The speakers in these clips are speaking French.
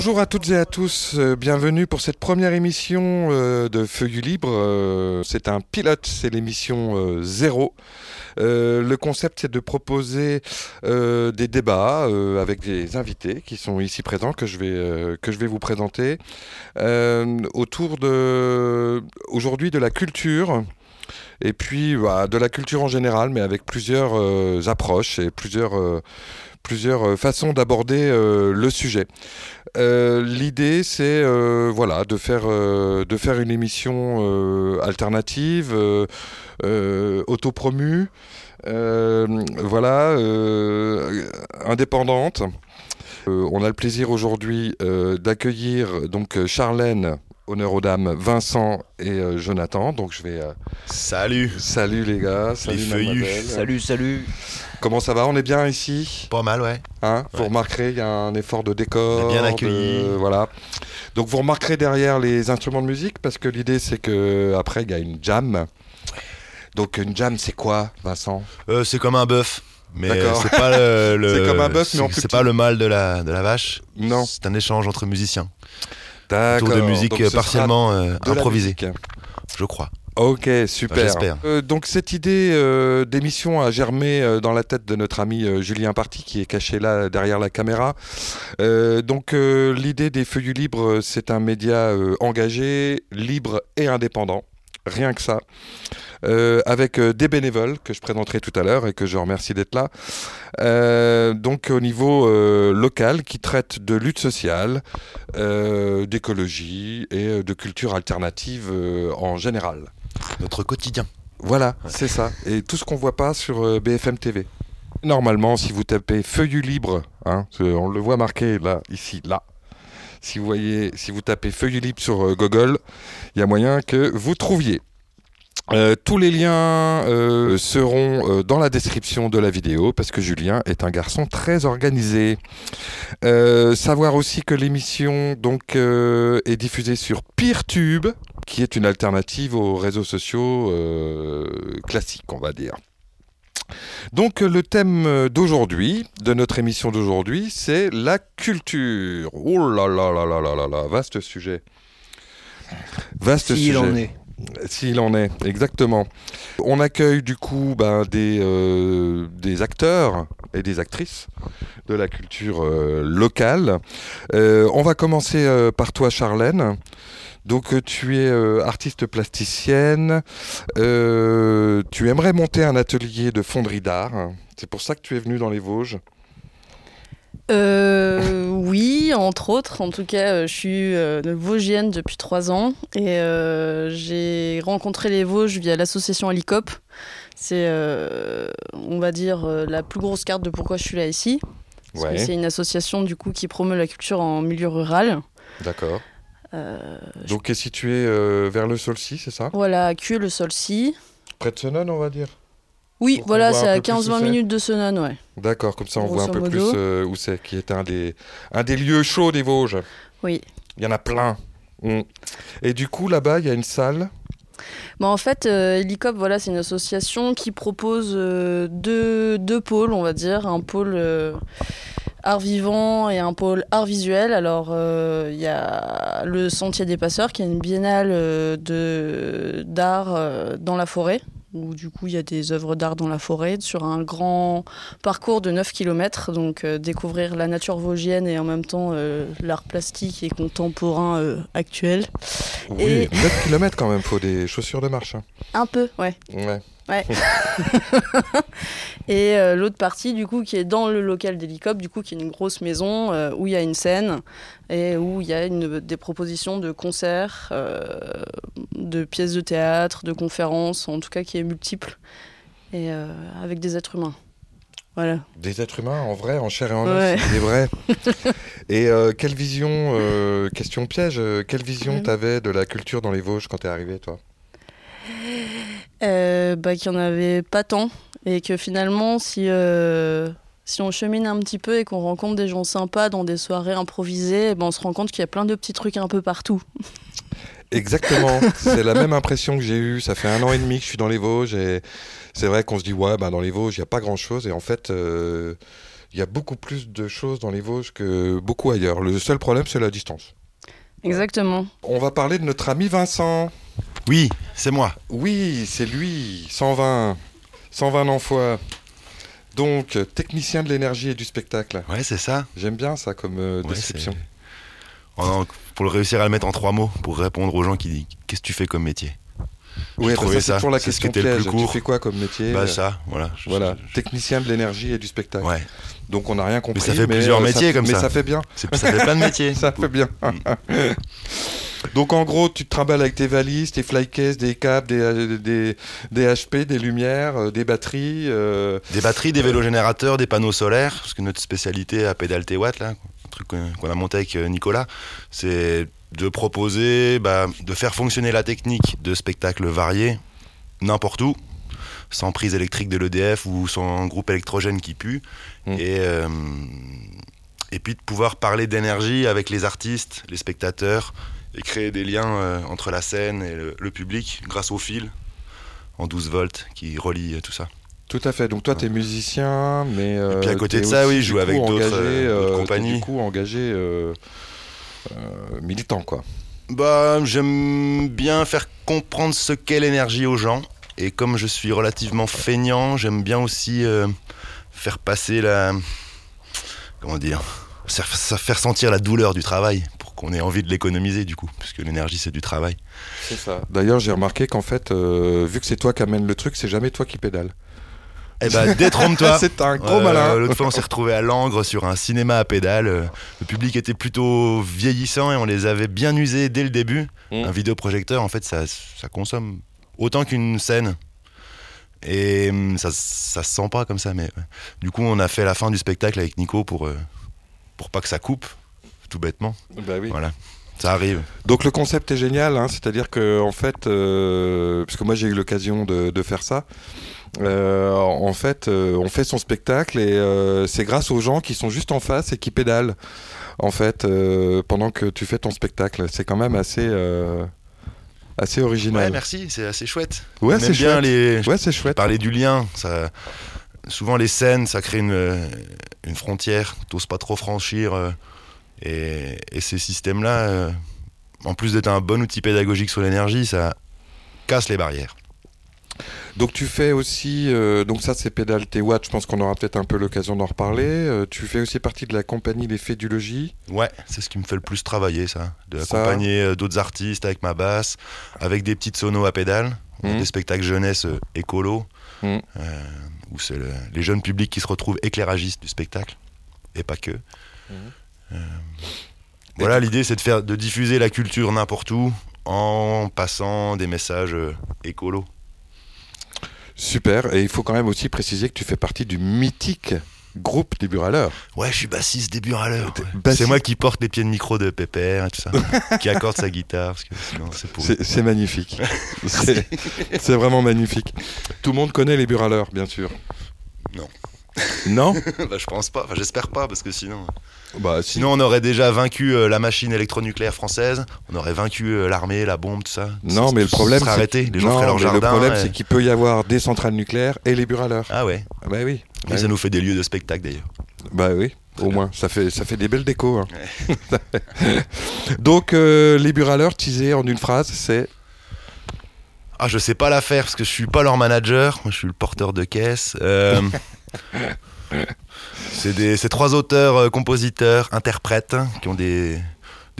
Bonjour à toutes et à tous, euh, bienvenue pour cette première émission euh, de Feuilles Libre. Euh, c'est un pilote, c'est l'émission zéro. le concept c'est de proposer des débats avec des invités qui sont ici présents que je vais, vous présenter autour de aujourd'hui de la culture et puis bah, de la culture en général, mais avec plusieurs approches et plusieurs façons d'aborder le sujet. Euh, l'idée, c'est euh, voilà, de faire, euh, de faire une émission alternative, autopromue, voilà, indépendante. on a le plaisir aujourd'hui d'accueillir donc Charlène honneur aux dames, Vincent et Jonathan. Donc je vais. salut. Salut les gars. Salut Salut, salut. Comment ça va? On est bien ici? Pas mal, ouais. Hein? Vous remarquerez, il y a un effort de décor. bien accueilli. voilà. Donc vous remarquerez derrière les instruments de musique parce que l'idée c'est que après il y a une jam. Donc une jam c'est quoi, Vincent? Euh, C'est comme un bœuf. Mais c'est pas le, c'est comme un bœuf, mais en C'est pas le mal de la, de la vache. Non. C'est un échange entre musiciens. Autour de musique partiellement euh, improvisée. Je crois. Ok, super. Euh, donc cette idée euh, d'émission a germé euh, dans la tête de notre ami Julien Party qui est caché là derrière la caméra. donc l'idée des Feuillus Libres, c'est un média engagé, libre et indépendant. Rien que ça. Avec des bénévoles que je présenterai tout à l'heure et que je remercie d'être là. donc au niveau local qui traite de lutte sociale, d'écologie et de culture alternative en général. Notre quotidien. Voilà, c'est ça. Et tout ce qu'on voit pas sur euh, BFM TV. Normalement, si vous tapez feuillu libre, hein, on le voit marqué là, ici, là. Si vous voyez, si vous tapez feuillu libre sur euh, Google, il y a moyen que vous trouviez. Euh, tous les liens seront dans la description de la vidéo parce que Julien est un garçon très organisé. savoir aussi que l'émission donc est diffusée sur PeerTube, qui est une alternative aux réseaux sociaux euh, classiques, on va dire. Donc le thème d'aujourd'hui, de notre émission d'aujourd'hui, c'est la culture. Oh là là là là là là là, vaste sujet. Vaste S'il en est. S'il en est, exactement. On accueille du coup ben, des, euh, des acteurs et des actrices de la culture euh, locale. on va commencer par toi, Charlène. Donc euh, tu es euh, artiste plasticienne, euh, tu aimerais monter un atelier de fonderie d'art. C'est pour ça que tu es venue dans les Vosges. Oui, entre autres. En tout cas, je suis vosgienne depuis trois ans et j'ai rencontré les Vosges via l'association Alicop. C'est, on va dire, la plus grosse carte de pourquoi je suis là ici. C'est une association du coup qui promeut la culture en milieu rural. D'accord. Euh, Donc, est situé euh, vers le Solcy, c'est ça? Voilà, à Cue, le Solcy. Près de Senon, on va dire Oui, voilà, c'est à 15-20 minutes de Senon, ouais. D'accord, comme ça on voit un peu plus euh, où c'est, qui est un des, un des lieux chauds des Vosges. Oui. Il y en a plein. Mm. Et du coup, là-bas, il y a une salle? Bah en fait, Helicop, voilà, c'est une association qui propose deux, deux, pôles, on va dire. Un pôle art vivant et un pôle art visuel. Alors, euh, il y a le Sentier des Passeurs, qui est une biennale euh, de, d'art euh, dans la forêt, où du coup il y a des œuvres d'art dans la forêt sur un grand parcours de 9 km. Donc découvrir la nature vosgienne et en même temps l'art plastique et contemporain actuel. Oui, 9 km quand même, faut des chaussures de marche. Hein. Un peu, ouais. Ouais. Ouais. et euh, l'autre partie, du coup, qui est dans le local d'hélicoptère, du coup, qui est une grosse maison euh, où il y a une scène et où il y a une, des propositions de concerts, euh, de pièces de théâtre, de conférences, en tout cas qui est multiple et avec des êtres humains. Voilà. Des êtres humains en vrai, en chair et en os, c'est vrai. et quelle vision, question piège, quelle vision t'avais de la culture dans les Vosges quand t'es arrivé, toi? Euh, bah, Qu'il n'y en avait pas tant. Et que finalement, si, euh, si on chemine un petit peu et qu'on rencontre des gens sympas dans des soirées improvisées, ben on se rend compte qu'il y a plein de petits trucs un peu partout. Exactement, c'est la même impression que j'ai eue. Ça fait un an et demi que je suis dans les Vosges et c'est vrai qu'on se dit, ouais, bah, dans les Vosges, il n'y a pas grand-chose. Et en fait, il y a beaucoup plus de choses dans les Vosges que beaucoup ailleurs. Le seul problème, c'est la distance. Exactement. On va parler de notre ami Vincent. Oui, c'est moi. Oui, c'est lui, 120. 120 ans fois. Donc, technicien de l'énergie et du spectacle. Ouais, c'est ça. J'aime bien ça comme euh, description. pour le réussir à le mettre en trois mots, pour répondre aux gens qui disent Qu'est-ce que tu fais comme métier? Oui, ça, c'est pour la question que piège. Tu fais quoi comme métier? Bah, ça, voilà. voilà, technicien de l'énergie et du spectacle. Ouais. Donc, on n'a rien compris. Mais ça fait plusieurs métiers comme ça. Mais ça fait bien. Ça fait plein de métiers. ça fait bien. Mm. Donc en gros, tu te trimbales avec tes valises, tes flycases, des câbles, des, des, des, HP, des lumières, euh, des batteries. Euh, des batteries, des vélos générateurs, des panneaux solaires, parce que notre spécialité à Pédale Watt, là, un truc qu'on a monté avec euh, Nicolas, c'est de proposer, bah, de faire fonctionner la technique de spectacles variés n'importe où, sans prise électrique de l'EDF ou sans groupe électrogène qui pue. Mm. Et, et puis de pouvoir parler d'énergie avec les artistes, les spectateurs, et créer des liens euh, entre la scène et le, public grâce au fil en 12 volts qui relie euh, tout ça. Tout à fait. Donc toi, tu es musicien, mais et puis à euh, côté de ça, oui, je joue avec d'autres compagnies. Du coup, engagé militant, quoi. Bah, j'aime bien faire comprendre ce qu'est l'énergie aux gens. Et comme je suis relativement feignant, j'aime bien aussi faire passer la. Comment dire Faire sentir la douleur du travail qu'on ait envie de l'économiser du coup, puisque l'énergie c'est du travail. C'est ça. D'ailleurs, j'ai remarqué qu'en fait, euh, vu que c'est toi qui amène le truc, c'est jamais toi qui pédale. Eh ben, détrompe-toi. c'est un gros malin. L'autre fois, on s'est retrouvé à Langres sur un cinéma à pédale. Le public était plutôt vieillissant et on les avait bien usés dès le début. Mmh. Un vidéoprojecteur, en fait, ça, ça consomme autant qu'une scène. Et hum, ça, ça se sent pas comme ça. Mais du coup, on a fait la fin du spectacle avec Nico pour, euh, pour pas que ça coupe tout bêtement. Bah oui. Voilà. Ça arrive. Donc le concept est génial, hein, c'est-à-dire que en fait, euh, parce que moi j'ai eu l'occasion de, faire ça, euh, en fait, euh, on fait son spectacle et c'est grâce aux gens qui sont juste en face et qui pédalent, en fait, pendant que tu fais ton spectacle. C'est quand même assez assez original. Ouais, merci, c'est assez chouette. Ouais, c'est. Les... Ouais, c'est chouette. Parler du lien, ça. Souvent les scènes, ça crée une, une frontière. T'oses pas trop franchir. Et, ces systèmes-là, euh, en plus d'être un bon outil pédagogique sur l'énergie, ça casse les barrières. Donc tu fais aussi, euh, donc ça c'est Pédale T-Watt, je pense qu'on aura peut-être un peu l'occasion d'en reparler. Euh, tu fais aussi partie de la compagnie Les Fées du Logis. Ouais, c'est ce qui me fait le plus travailler ça, de accompagner d'autres artistes avec ma basse, avec des petites sonos à pédale, mmh. des spectacles jeunesse écolo, mmh. où c'est les jeunes publics qui se retrouvent éclairagistes du spectacle, et pas que. Mmh. Euh, voilà, l'idée c'est de faire, de diffuser la culture n'importe où en passant des messages euh, écolos. Super, et il faut quand même aussi préciser que tu fais partie du mythique groupe des Buraleurs. Ouais, je suis bassiste des Buraleurs. C'est moi qui porte les pieds de micro de Pépère tout ça, qui accorde sa guitare. C'est magnifique. c'est vraiment magnifique. Tout le monde connaît les Buraleurs, bien sûr. Non. Non bah, Je pense pas, enfin, j'espère pas, parce que sinon. Bah, sinon, on aurait déjà vaincu euh, la machine électronucléaire française, on aurait vaincu euh, l'armée, la bombe, tout ça. Non, mais le problème, c'est arrêté. Les gens leur jardin. Le problème, c'est qu'il peut y avoir des centrales nucléaires et les buraleurs. Ah ouais. Bah oui. Et ça nous fait des lieux de spectacle d'ailleurs. Bah oui. Au moins, ça fait, ça fait des belles décos. Hein. Donc, euh, les buraleurs, teasés en une phrase, c'est ah, je sais pas la faire parce que je suis pas leur manager. Moi, je suis le porteur de caisse. C'est trois auteurs, euh, compositeurs, interprètes hein, qui ont des,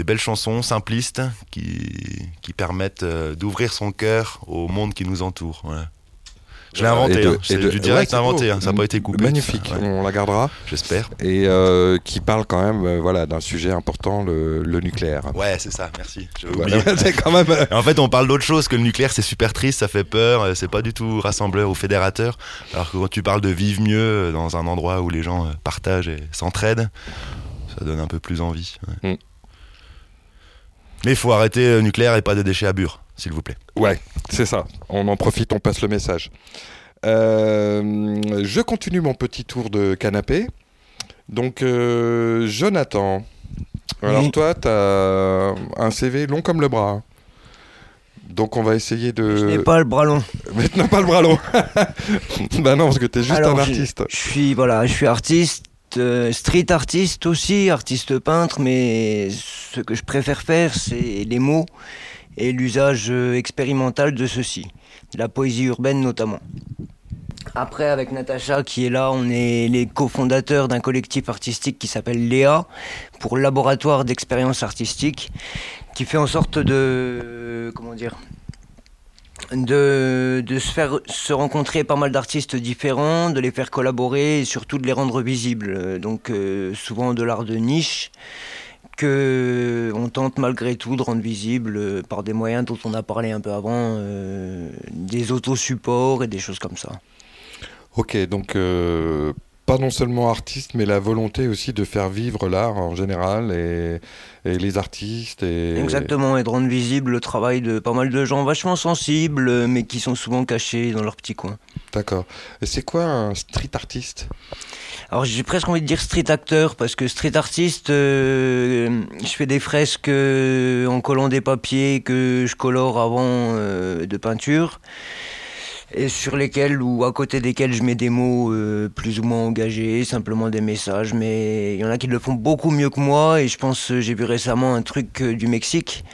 belles chansons simplistes qui, qui permettent euh, d'ouvrir son cœur au monde qui nous entoure. Je l'ai inventé, hein. c'est du direct inventé, hein. ça n'a pas été coupé. Magnifique, on la gardera. J'espère. Et euh, qui parle quand même euh, voilà, d'un sujet important, le, nucléaire. Ouais, c'est ça, merci. quand même... Euh, en fait, on parle d'autre chose que le nucléaire, c'est super triste, ça fait peur, c'est pas du tout rassembleur ou fédérateur. Alors que quand tu parles de vivre mieux dans un endroit où les gens partagent et s'entraident, ça donne un peu plus envie. Mm. Mais il faut arrêter le nucléaire et pas de déchets à bure s'il vous plaît. Ouais, c'est ça. On en profite, on passe le message. Euh, je continue mon petit tour de canapé. Donc, euh, Jonathan. Alors, toi, tu as un CV long comme le bras. Donc on va essayer de. Je n'ai pas le bras long. Maintenant pas le bras long. bah non, parce que tu es juste un artiste. Je, suis voilà, je suis artiste, euh, street artiste aussi, artiste peintre, mais ce que je préfère faire, c'est les mots et l'usage euh, expérimental de ceux-ci, la poésie urbaine notamment. Après, avec Natacha qui est là, on est les cofondateurs d'un collectif artistique qui s'appelle Léa pour Laboratoire d'expérience artistique, qui fait en sorte de. Comment dire de, de, se faire se rencontrer pas mal d'artistes différents, de les faire collaborer et surtout de les rendre visibles. Donc euh, souvent de l'art de niche on tente malgré tout de rendre visible euh, par des moyens dont on a parlé un peu avant, euh, des autosupports et des choses comme ça. Ok, donc pas non seulement artiste, mais la volonté aussi de faire vivre l'art en général et, les artistes. Et... Exactement, et de rendre visible le travail de pas mal de gens vachement sensibles, mais qui sont souvent cachés dans leur petit coin. D'accord. Et c'est quoi un street artiste? Alors j'ai presque envie de dire street acteur parce que street artiste, euh, je fais des fresques euh, en collant des papiers que je colore avant euh, de peinture et sur lesquels ou à côté desquels je mets des mots euh, plus ou moins engagés, simplement des messages, mais il y en a qui le font beaucoup mieux que moi et je pense, euh, j'ai vu récemment un truc euh, du Mexique,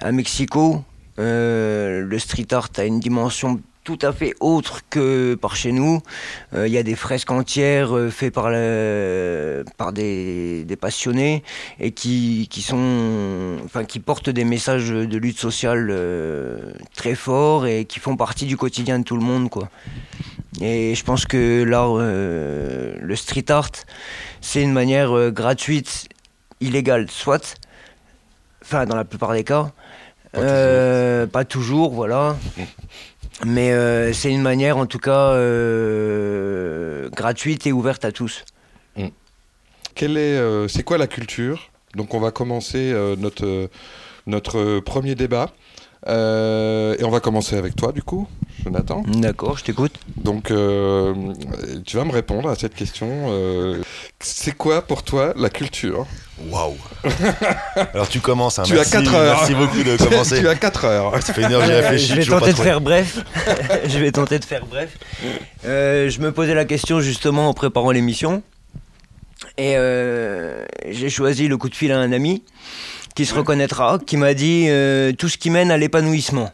à Mexico, le street art a une dimension tout à fait autre que par chez nous. Euh, il y a des fresques entières euh, faites par, par des, passionnés et qui, sont, enfin, qui portent des messages de lutte sociale euh, très forts et qui font partie du quotidien de tout le monde. Quoi. Et je pense que l'art, le street art, c'est une manière gratuite, illégale, soit, enfin dans la plupart des cas, pas toujours voilà. Mais euh, c'est une manière, en tout cas, euh, gratuite et ouverte à tous. Mm. Quelle est, euh, c'est quoi la culture? Donc, on va commencer notre notre premier débat. Et on va commencer avec toi, du coup, Jonathan. D'accord, je t'écoute. Donc, tu vas me répondre à cette question. c'est quoi pour toi la culture? Waouh Alors tu commences, hein. tu as 4 heures. Merci beaucoup de commencer. tu as 4 heures. Ça fait une heure j'ai réfléchi. Je vais tenter de faire bref. je vais tenter de faire bref. Euh, je me posais la question justement en préparant l'émission. Et euh, j'ai choisi le coup de fil à un ami qui se reconnaîtra, qui m'a dit euh, tout ce qui mène à l'épanouissement.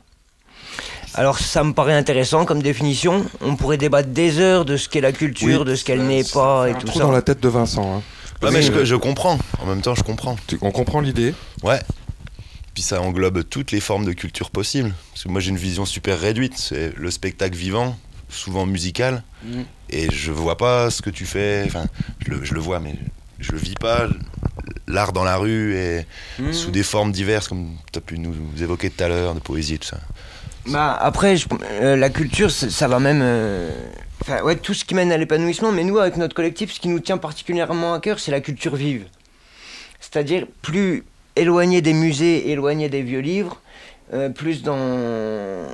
Alors ça me paraît intéressant comme définition. On pourrait débattre des heures de ce qu'est la culture, de ce qu'elle n'est pas et tout ça. dans la tête de Vincent. Hein mais je, comprends. En même temps, je comprends. On comprend l'idée. Ouais. Puis ça englobe toutes les formes de culture possibles. Parce que moi, j'ai une vision super réduite. C'est le spectacle vivant, souvent musical. Mm. Et je vois pas ce que tu fais. Enfin, je le, je le vois, mais je vis pas. L'art dans la rue et mm. sous des formes diverses, comme tu as pu nous évoquer tout à l'heure, de poésie et tout ça. Bah, après, euh, la culture, ça va même. Euh, ouais, tout ce qui mène à l'épanouissement, mais nous, avec notre collectif, ce qui nous tient particulièrement à cœur, c'est la culture vive. C'est-à-dire, plus éloigné des musées, éloigné des vieux livres, euh, plus dans,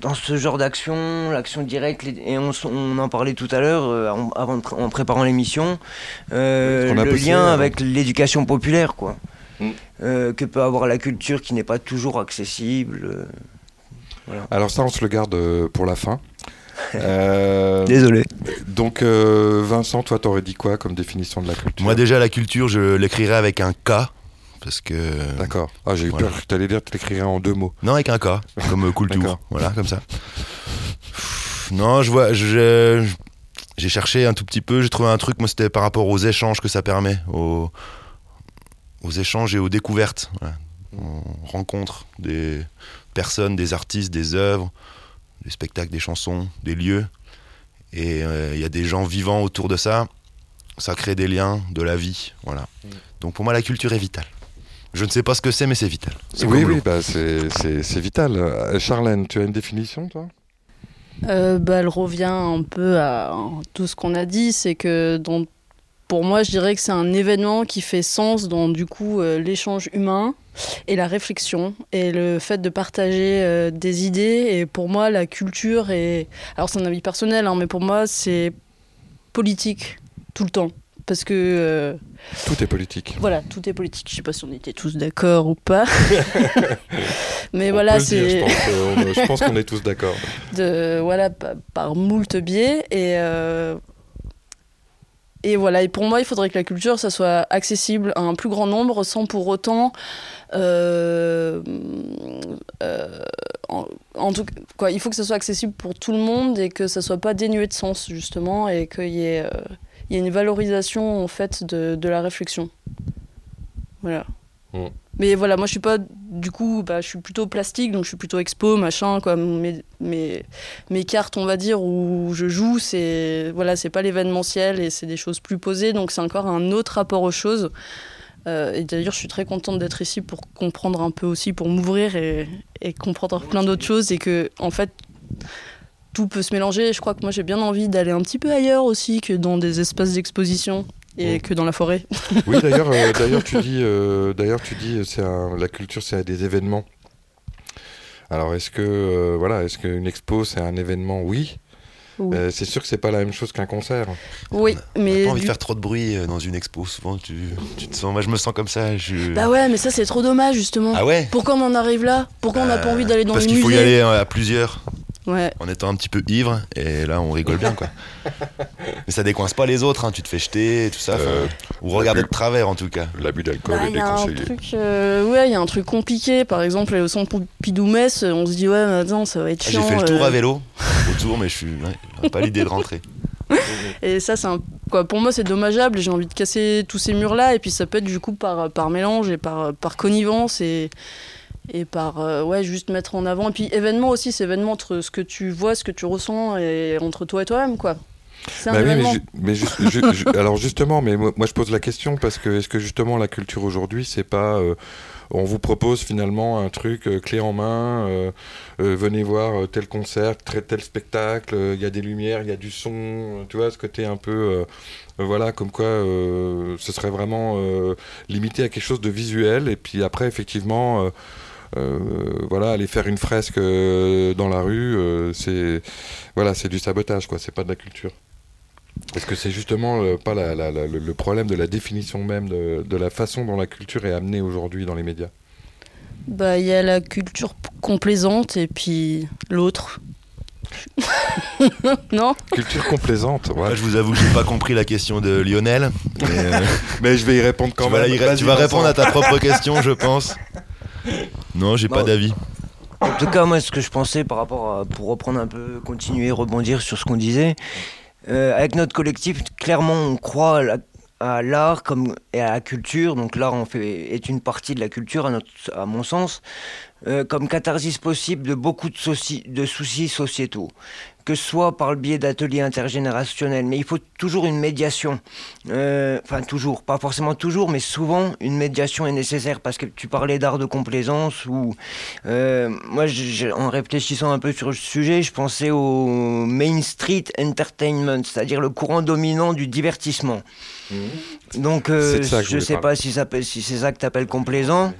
dans ce genre d'action, l'action directe, et on, en parlait tout à l'heure, euh, en, en préparant l'émission, euh, le lien avec l'éducation populaire, quoi. Mm. que peut avoir la culture qui n'est pas toujours accessible. Alors ça, on se le garde pour la fin. Euh, Désolé. Donc, euh, Vincent, toi, t'aurais dit quoi comme définition de la culture? Moi, déjà, la culture, je l'écrirais avec un K. Parce que. D'accord. Ah, j'ai eu peur que tu allais dire que tu l'écrirais en deux mots. Non, avec un K, comme euh, Culture. voilà, comme ça. Non, je vois. J'ai cherché un tout petit peu, j'ai trouvé un truc, moi, c'était par rapport aux échanges que ça permet, aux, aux échanges et aux découvertes. On rencontre des personnes, des artistes, des œuvres des spectacles, des chansons, des lieux. Et il euh, y a des gens vivants autour de ça. Ça crée des liens, de la vie. Voilà. Mm. Donc pour moi, la culture est vitale. Je ne sais pas ce que c'est, mais c'est vital. Oui, oui, bah c'est vital. Euh, Charlène, tu as une définition, toi? Euh, bah, Elle revient un peu à tout ce qu'on a dit. C'est que dans, pour moi, je dirais que c'est un événement qui fait sens dans du coup l'échange humain et la réflexion et le fait de partager euh, des idées. Et pour moi, la culture est. Alors, c'est un avis personnel, hein, mais pour moi, c'est politique tout le temps. Parce que euh, Tout est politique. voilà, tout est politique. Je sais pas si on était tous d'accord ou pas, mais On voilà, c'est je pense, qu'on est tous d'accord. de voilà pa- par moult biais et euh, et voilà et pour moi il faudrait que la culture ça soit accessible à un plus grand nombre sans pour autant euh, euh, en, en tout quoi il faut que ça soit accessible pour tout le monde et que ça soit pas dénué de sens justement et qu'il y ait euh, il y ait une valorisation en fait de, de la réflexion. Voilà. Mm. mais voilà moi je suis pas du coup bah, je suis plutôt plastique donc je suis plutôt expo machin quoi. Mes, mes, mes cartes on va dire où je joue c'est voilà c'est pas l'événementiel et c'est des choses plus posées donc c'est encore un autre rapport aux choses. Euh, et d'ailleurs je suis très contente d'être ici pour comprendre un peu aussi pour m'ouvrir et, et comprendre plein d'autres choses et que en fait tout peut se mélanger je crois que moi j'ai bien envie d'aller un petit peu ailleurs aussi que dans des espaces d'exposition et Mm. que dans la forêt Oui, d'ailleurs, euh, d'ailleurs tu dis, euh, d'ailleurs tu dis, c'est un- la culture, c'est des événements. Alors, est-ce que, euh, voilà, est-ce qu'une expo, c'est un événement? Oui. Oui. Euh, c'est sûr que c'est pas la même chose qu'un concert. oui On mais pas envie du- de faire trop de bruit dans une expo. Souvent, tu, tu te sens. Moi, je me sens comme ça. Je... bah ouais mais ça c'est trop dommage justement Ah ouais? Pourquoi on en arrive là? Pourquoi on n'a pas Euh, envie d'aller dans Parce les qu'il faut y musées? aller à plusieurs, ouais en étant un petit peu ivre, et là, on rigole bien, quoi. Mais ça décoince pas les autres, hein, tu te fais jeter, tout ça. Euh, ou regarder de travers, en tout cas. L'abus d'alcool Bah, est déconseillé. euh, ouais, il y a un truc compliqué. Par exemple, au centre Pompidou-Metz, on se dit ouais, mais attends, ça va être Ah, J'ai chiant. fait le tour euh. à vélo, autour, mais je suis. ouais, j'ai pas l'idée de rentrer. Et ça, c'est un... quoi. Pour moi, c'est dommageable. et J'ai envie de casser tous ces murs-là. Et puis, ça peut être du coup par par mélange et par par connivence et et par euh, ouais, juste mettre en avant. Et puis événement aussi, c'est événement entre ce que tu vois, ce que tu ressens et entre toi et toi-même, quoi. Bah oui, mais, événement. ju- mais ju- ju- ju- alors justement, mais moi, moi, je pose la question parce que est-ce que justement la culture aujourd'hui, c'est pas euh, on vous propose finalement un truc euh, clé en main, venez voir tel concert, tel, tel spectacle, il y a des lumières, il y a du son, tu vois, ce côté un peu, voilà, comme quoi ce serait vraiment limité à quelque chose de visuel et puis après effectivement. Euh, voilà, aller faire une fresque euh, dans la rue, euh, c'est voilà, c'est du sabotage, quoi. C'est pas de la culture. Est-ce que c'est justement euh, pas la- la- la- le, problème de la définition même de, de la façon dont la culture est amenée aujourd'hui dans les médias Bah, il y a la culture complaisante et puis l'autre. non Culture complaisante, ouais. Moi, je vous avoue que j'ai pas compris la question de Lionel. Mais, euh, Mais je vais y répondre quand tu vas, même. tu vas répondre à ta propre question, je pense. Non, j'ai pas d'avis. En tout cas, moi, ce que je pensais par rapport à, pour reprendre un peu, continuer, rebondir sur ce qu'on disait, euh, avec notre collectif, clairement, on croit à la- à l'art comme et à la culture. Donc l'art en fait est une partie de la culture à, notre, à mon sens, euh, comme catharsis possible de beaucoup de, soucis- de soucis sociétaux, que ce soit par le biais d'ateliers intergénérationnels. Mais il faut toujours une médiation. Euh, Enfin toujours, pas forcément toujours, mais souvent une médiation est nécessaire parce que tu parlais d'art de complaisance ou euh, moi, je- en réfléchissant un peu sur le sujet, je pensais au Main Street Entertainment, c'est-à-dire le courant dominant du divertissement. Donc, euh, je voulais sais parler. pas si, si c'est ça que tu appelles complaisant.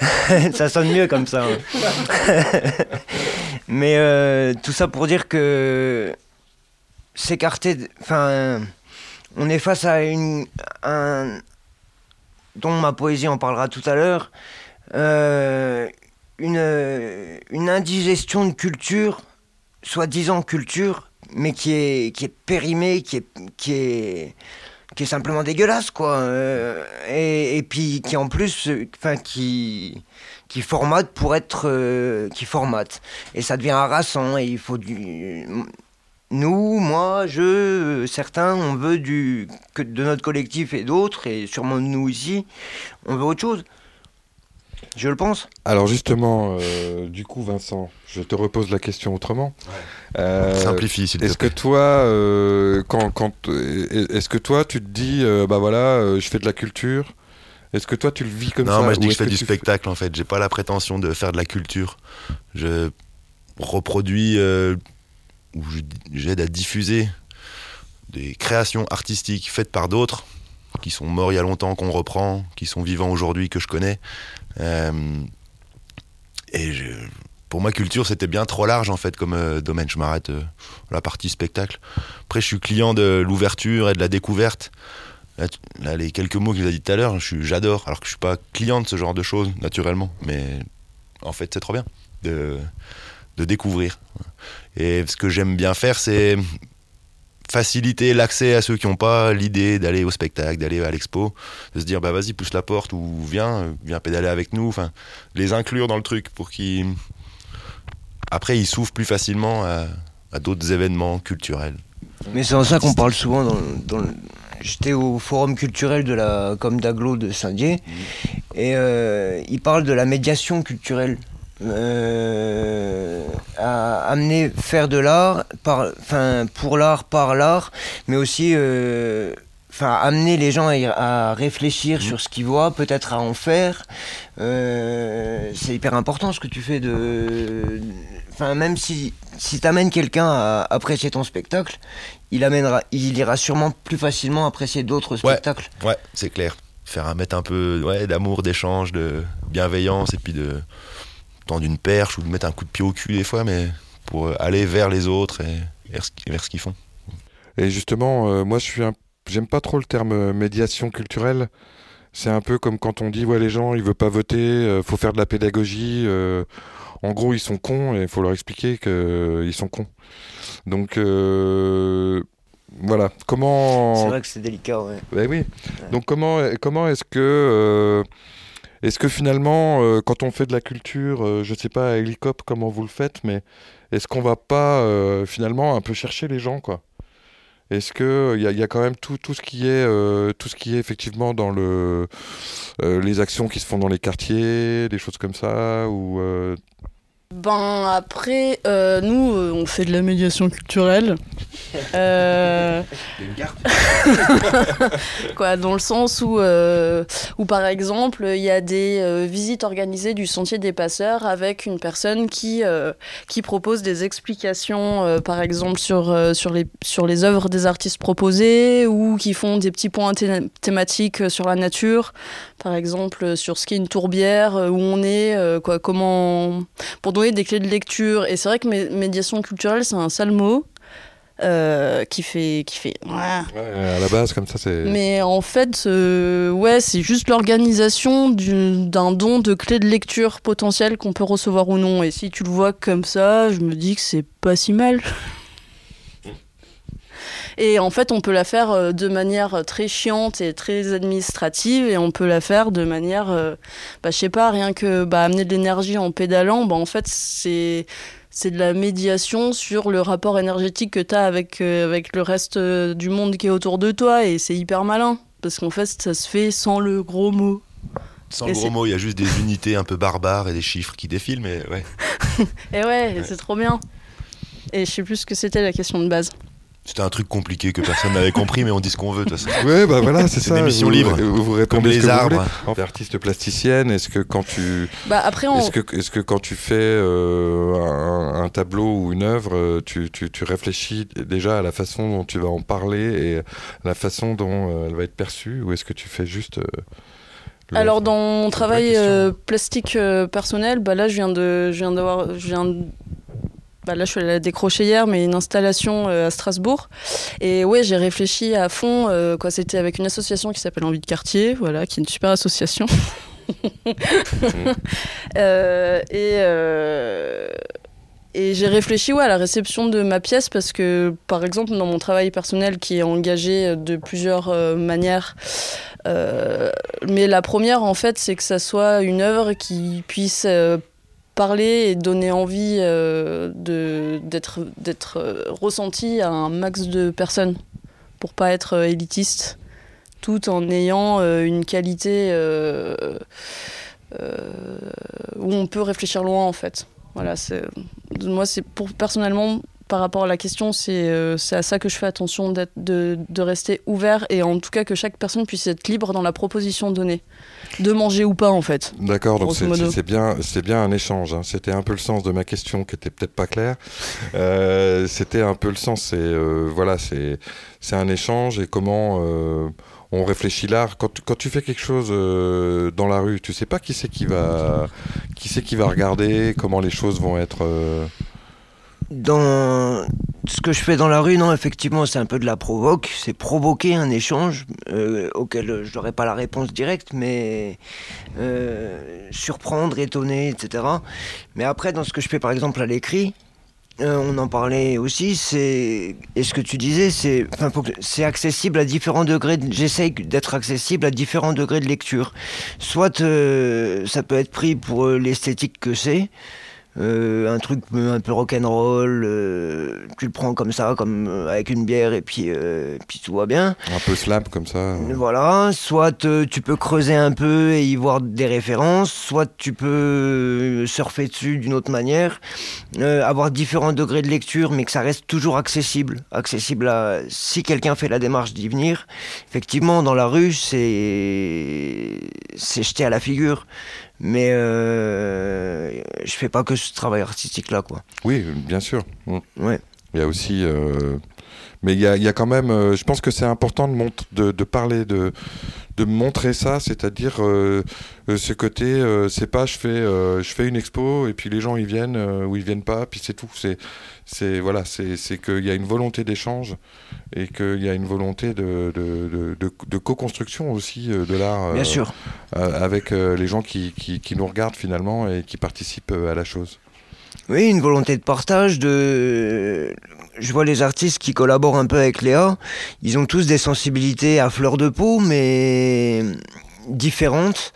ça sonne mieux comme ça. hein. Mais euh, tout ça pour dire que s'écarter, enfin, on est face à une, un, dont ma poésie en parlera tout à l'heure, euh, une, une indigestion de culture, soi-disant culture, mais qui est, qui est périmée, qui est, qui est, qui est simplement dégueulasse, quoi. Euh, et, puis qui en plus, euh, enfin, qui, qui formate pour être, euh, qui formate. Et ça devient harassant et il faut du. Nous, moi, je, certains, on veut du que de notre collectif et d'autres, et sûrement nous ici, on veut autre chose. Je le pense. Alors justement, euh, du coup, Vincent, je te repose la question autrement. Euh, Simplifie, s'il te Est-ce que plaît. toi, euh, quand, quand, est-ce que toi, tu te dis, euh, bah voilà, euh, je fais de la culture? Est-ce que toi, tu le vis comme ça Non, moi je dis que je fais du spectacle en fait. J'ai pas la prétention de faire de la culture. Je reproduis euh, ou j'aide à diffuser des créations artistiques faites par d'autres qui sont morts il y a longtemps, qu'on reprend, qui sont vivants aujourd'hui, que je connais. Euh, et je- pour moi, culture, c'était bien trop large en fait comme euh, domaine. Je m'arrête euh, la partie spectacle. Après, je suis client de l'ouverture et de la découverte. Là, les quelques mots qu'il a dit tout à l'heure, j'adore. Alors que je suis pas client de ce genre de choses, naturellement. Mais en fait, c'est trop bien de découvrir. Et ce que j'aime bien faire, c'est faciliter l'accès à ceux qui n'ont pas l'idée d'aller au spectacle, d'aller à l'expo, de se dire bah vas-y pousse la porte ou viens, viens pédaler avec nous, enfin les inclure dans le truc pour qu'ils après ils s'ouvrent plus facilement à, d'autres événements culturels. Mais c'est en ça qu'on parle souvent dans, J'étais au forum culturel de la comme d'Aglo de Saint-Dié mmh. et euh, ils parlent de la médiation culturelle euh, à amener faire de l'art par enfin pour l'art par l'art mais aussi euh, enfin amener les gens à, réfléchir sur ce qu'ils voient peut-être à en faire. Euh, c'est hyper important ce que tu fais de enfin même si si t'amènes quelqu'un à apprécier ton spectacle il amènera il ira sûrement plus facilement apprécier d'autres spectacles. ouais c'est clair. Faire un mettre un peu ouais, d'amour d'échange de bienveillance et puis de d'une perche ou de mettre un coup de pied au cul des fois, mais pour euh, aller vers les autres et vers ce qu'ils font. Et justement, euh, moi je suis un... j'aime pas trop le terme euh, médiation culturelle. C'est un peu comme quand on dit ouais les gens ils veulent pas voter, faut faire de la pédagogie. en gros ils sont cons et il faut leur expliquer qu'ils sont cons. Donc voilà, comment. C'est vrai que c'est délicat, ouais. Ben oui. Donc comment comment est-ce que est-ce que finalement, euh, quand on fait de la culture, euh, je ne sais pas à Helicop comment vous le faites, mais est-ce qu'on va pas euh, finalement un peu chercher les gens quoi? Est-ce que il y, a quand même tout, ce qui est tout ce qui est effectivement dans le les actions qui se font dans les quartiers, des choses comme ça ou ben après, euh, nous, euh, on fait de la médiation culturelle. Euh... Quoi, dans le sens où, où par exemple, il y a des visites organisées du Sentier des Passeurs avec une personne qui, qui propose des explications, par exemple, sur, sur, les, sur les œuvres des artistes proposés ou qui font des petits points thématiques sur la nature, par exemple, sur ce qu'est une tourbière, où on est, quoi, comment... Pour des clés de lecture. Et c'est vrai que médiation culturelle, c'est un sale mot. Euh, qui fait qui fait ouais. à la base comme ça c'est mais en fait euh, ouais c'est juste l'organisation d'un don de clés de lecture potentielles qu'on peut recevoir ou non et si tu le vois comme ça je me dis que c'est pas si mal et en fait, on peut la faire euh, de manière très chiante et très administrative, et on peut la faire de manière, euh, bah, je sais pas, rien que bah, amener de l'énergie en pédalant. Bah, en fait, c'est c'est de la médiation sur le rapport énergétique que tu as avec, euh, avec le reste du monde qui est autour de toi, et c'est hyper malin, parce qu'en fait, ça se fait sans le gros mot. Sans le gros mot, il y a juste des unités un peu barbares et des chiffres qui défilent, mais ouais. et ouais, ouais. c'est trop bien. Et je sais plus ce que c'était la question de base. C'était un truc compliqué que personne n'avait compris, mais on dit ce qu'on veut de toute façon. Ouais, bah voilà, c'est ça. une émission libre. Vous, vous répondez les arbres. En artiste plasticienne, est-ce que quand tu, bah après est-ce que, est-ce que quand tu fais euh, un, tableau ou une œuvre, euh, tu, tu, tu, réfléchis déjà à la façon dont tu vas en parler et la façon dont euh, elle va être perçue, ou est-ce que tu fais juste alors dans mon travail plastique personnel, bah là je viens de, je viens d'avoir, je viens bah là je suis allée la décrocher hier, mais une installation euh, à Strasbourg. Et ouais, j'ai réfléchi à fond. Euh, quoi, c'était avec une association qui s'appelle Envie de quartier, voilà, qui est une super association. Euh, et et j'ai réfléchi ouais, à la réception de ma pièce parce que, par exemple, dans mon travail personnel qui est engagé de plusieurs manières, mais la première, en fait, c'est que ça soit une œuvre qui puisse parler et donner envie euh, d'être euh, ressenti à un max de personnes pour pas être euh, élitiste tout en ayant une qualité où on peut réfléchir loin en fait. Voilà moi c'est pour personnellement par rapport à la question, c'est à ça que je fais attention de, de, rester ouvert et en tout cas que chaque personne puisse être libre dans la proposition donnée de manger ou pas en fait. D'accord, donc c'est bien, c'est bien un échange. Hein. C'était un peu le sens de ma question qui était peut-être pas claire. Euh, c'était un peu le sens. C'est euh, voilà, c'est un échange et comment euh, on réfléchit l'art. Quand, quand, tu fais quelque chose dans la rue, tu sais pas qui c'est qui va qui c'est qui va regarder, comment les choses vont être Dans ce que je fais dans la rue, non, effectivement, c'est un peu de la provoque. C'est provoquer un échange euh, auquel je n'aurai pas la réponse directe, mais euh, surprendre, étonner, etc. Mais après, dans ce que je fais par exemple à l'écrit, euh, on en parlait aussi, c'est et ce que tu disais, c'est c'est accessible à différents degrés. J'essaye d'être accessible à différents degrés de lecture. Soit euh, ça peut être pris pour euh, l'esthétique que c'est, euh, un truc un peu rock'n'roll, euh, tu le prends comme ça, comme euh, avec une bière et puis, puis tout va bien. Un peu slap comme ça. Voilà, soit tu peux creuser un peu et y voir des références, soit tu peux surfer dessus d'une autre manière, avoir différents degrés de lecture, mais que ça reste toujours accessible. Accessible à si quelqu'un fait la démarche d'y venir. Effectivement, dans la rue, c'est c'est jeté à la figure mais euh, je fais pas que ce travail artistique là quoi. Oui, bien sûr. Mm. Ouais. Il y a aussi euh, mais il y, a, quand même, euh, je pense que c'est important de, de, parler, de, de montrer ça, c'est-à-dire euh, euh, ce côté, c'est pas je fais, je fais une expo et puis les gens ils viennent ou ils viennent pas, puis c'est tout. C'est, c'est voilà, c'est qu'il y a une volonté d'échange et qu'il y a une volonté de, de, de co-construction aussi de l'art. Bien sûr. avec les gens qui, qui, qui nous regardent finalement et qui participent à la chose. Oui, une volonté de partage, de je vois les artistes qui collaborent un peu avec Léa, ils ont tous des sensibilités à fleur de peau, mais différentes.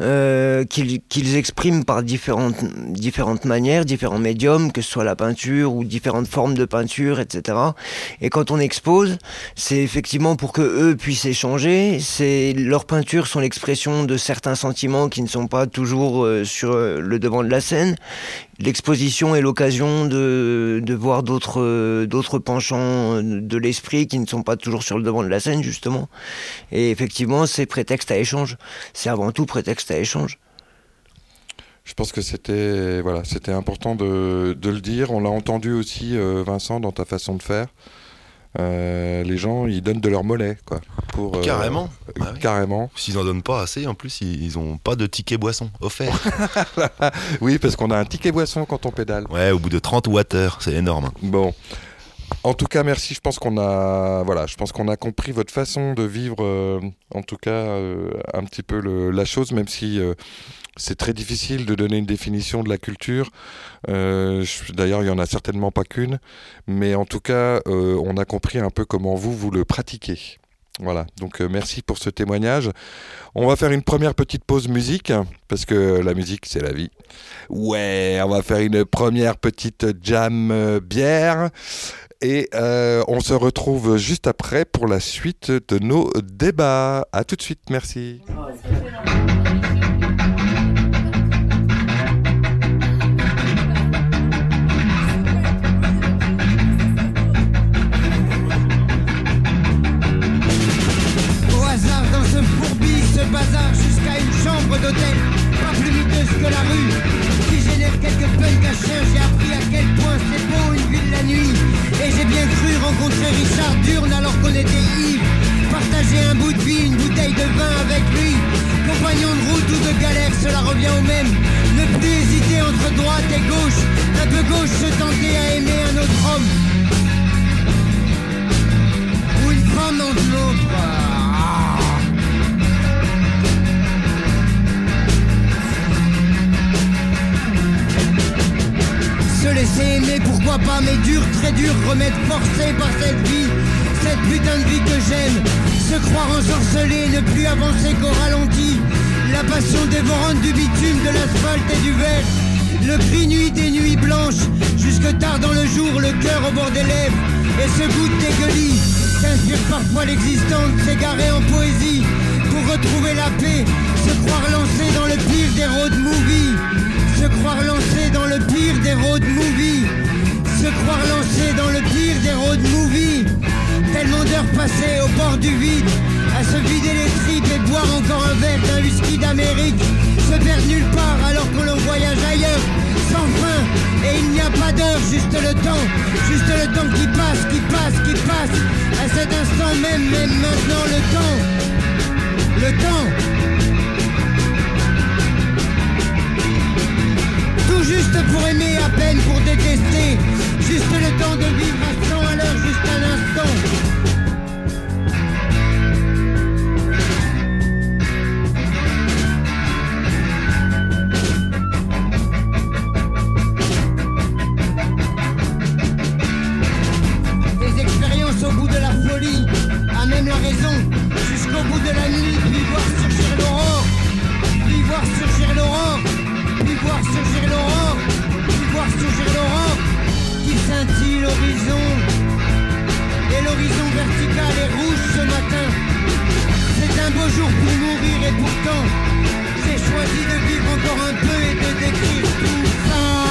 Euh, qu'ils expriment par différentes, différentes manières, différents médiums, que ce soit la peinture ou différentes formes de peinture, etc. Et quand on expose, c'est effectivement pour que eux puissent échanger. Leurs peintures sont l'expression de certains sentiments qui ne sont pas toujours euh, sur le devant de la scène. L'exposition est l'occasion de, voir d'autres d'autres penchants de l'esprit qui ne sont pas toujours sur le devant de la scène justement. Et effectivement, c'est prétexte à échange. C'est avant tout prétexte à échange. Je pense que c'était important de, de, le dire. On l'a entendu aussi, euh, Vincent, dans ta façon de faire. Euh, les gens, ils donnent de leur mollet, quoi. Pour, euh, carrément. Bah carrément. S'ils en donnent pas assez, en plus, ils ont pas de ticket boisson offert. oui, parce qu'on a un ticket boisson quand on pédale. Ouais, au bout de 30 watters, c'est énorme. Bon. En tout cas, merci. Je pense qu'on a, voilà, je pense qu'on a compris votre façon de vivre, euh, en tout cas, un petit peu le, la chose, même si c'est très difficile de donner une définition de la culture. Euh, d'ailleurs, il n'y en a certainement pas qu'une. Mais en tout cas, euh, on a compris un peu comment vous, vous le pratiquez. Voilà, donc euh, merci pour ce témoignage. On va faire une première petite pause musique, parce que la musique, c'est la vie. Ouais, on va faire une première petite jam bière. Et on se retrouve juste après pour la suite de nos débats. À tout de suite, merci. d'hôtel, droite et gauche. Un peu gauche se tenter à aimer un autre homme. Ou une femme dans l'autre. se laisser aimer, pourquoi pas, mais dur, très dur, remettre forcé par cette vie, cette putain de vie que j'aime. Se croire ensorcelé, ne plus avancer qu'au ralenti. La passion dévorante du bitume, de l'asphalte et du verre. Le cri nuit des nuits blanches, jusque tard dans le jour, le cœur au bord des lèvres. Et ce goût dégueulis s'inspire parfois l'existence, s'égarer en poésie pour retrouver la paix, se croire lancé dans le pire des road movies se croire lancé dans le pire des road movies. Se croire lancé dans le pire des road movies. Tellement d'heures passées au bord du vide, se vider les tripes et boire encore un verre d'un whisky d'Amérique. Se perdre nulle part alors que l'on voyage ailleurs, sans fin. Et il n'y a pas d'heure, juste le temps, juste le temps qui passe, qui passe, qui passe. À cet instant même, même maintenant, le temps, le temps. juste pour aimer, à peine pour détester. Juste le temps de vivre à 100 à l'heure, juste un instant. Au bout de la folie, à même la raison, jusqu'au bout de la nuit, puis voir surgir l'aurore, puis voir surgir l'aurore, puis voir surgir l'aurore, puis voir surgir l'aurore, qui scintille l'horizon, et l'horizon vertical est rouge ce matin. C'est un beau jour pour mourir et pourtant, j'ai choisi de vivre encore un peu et de décrire tout ça.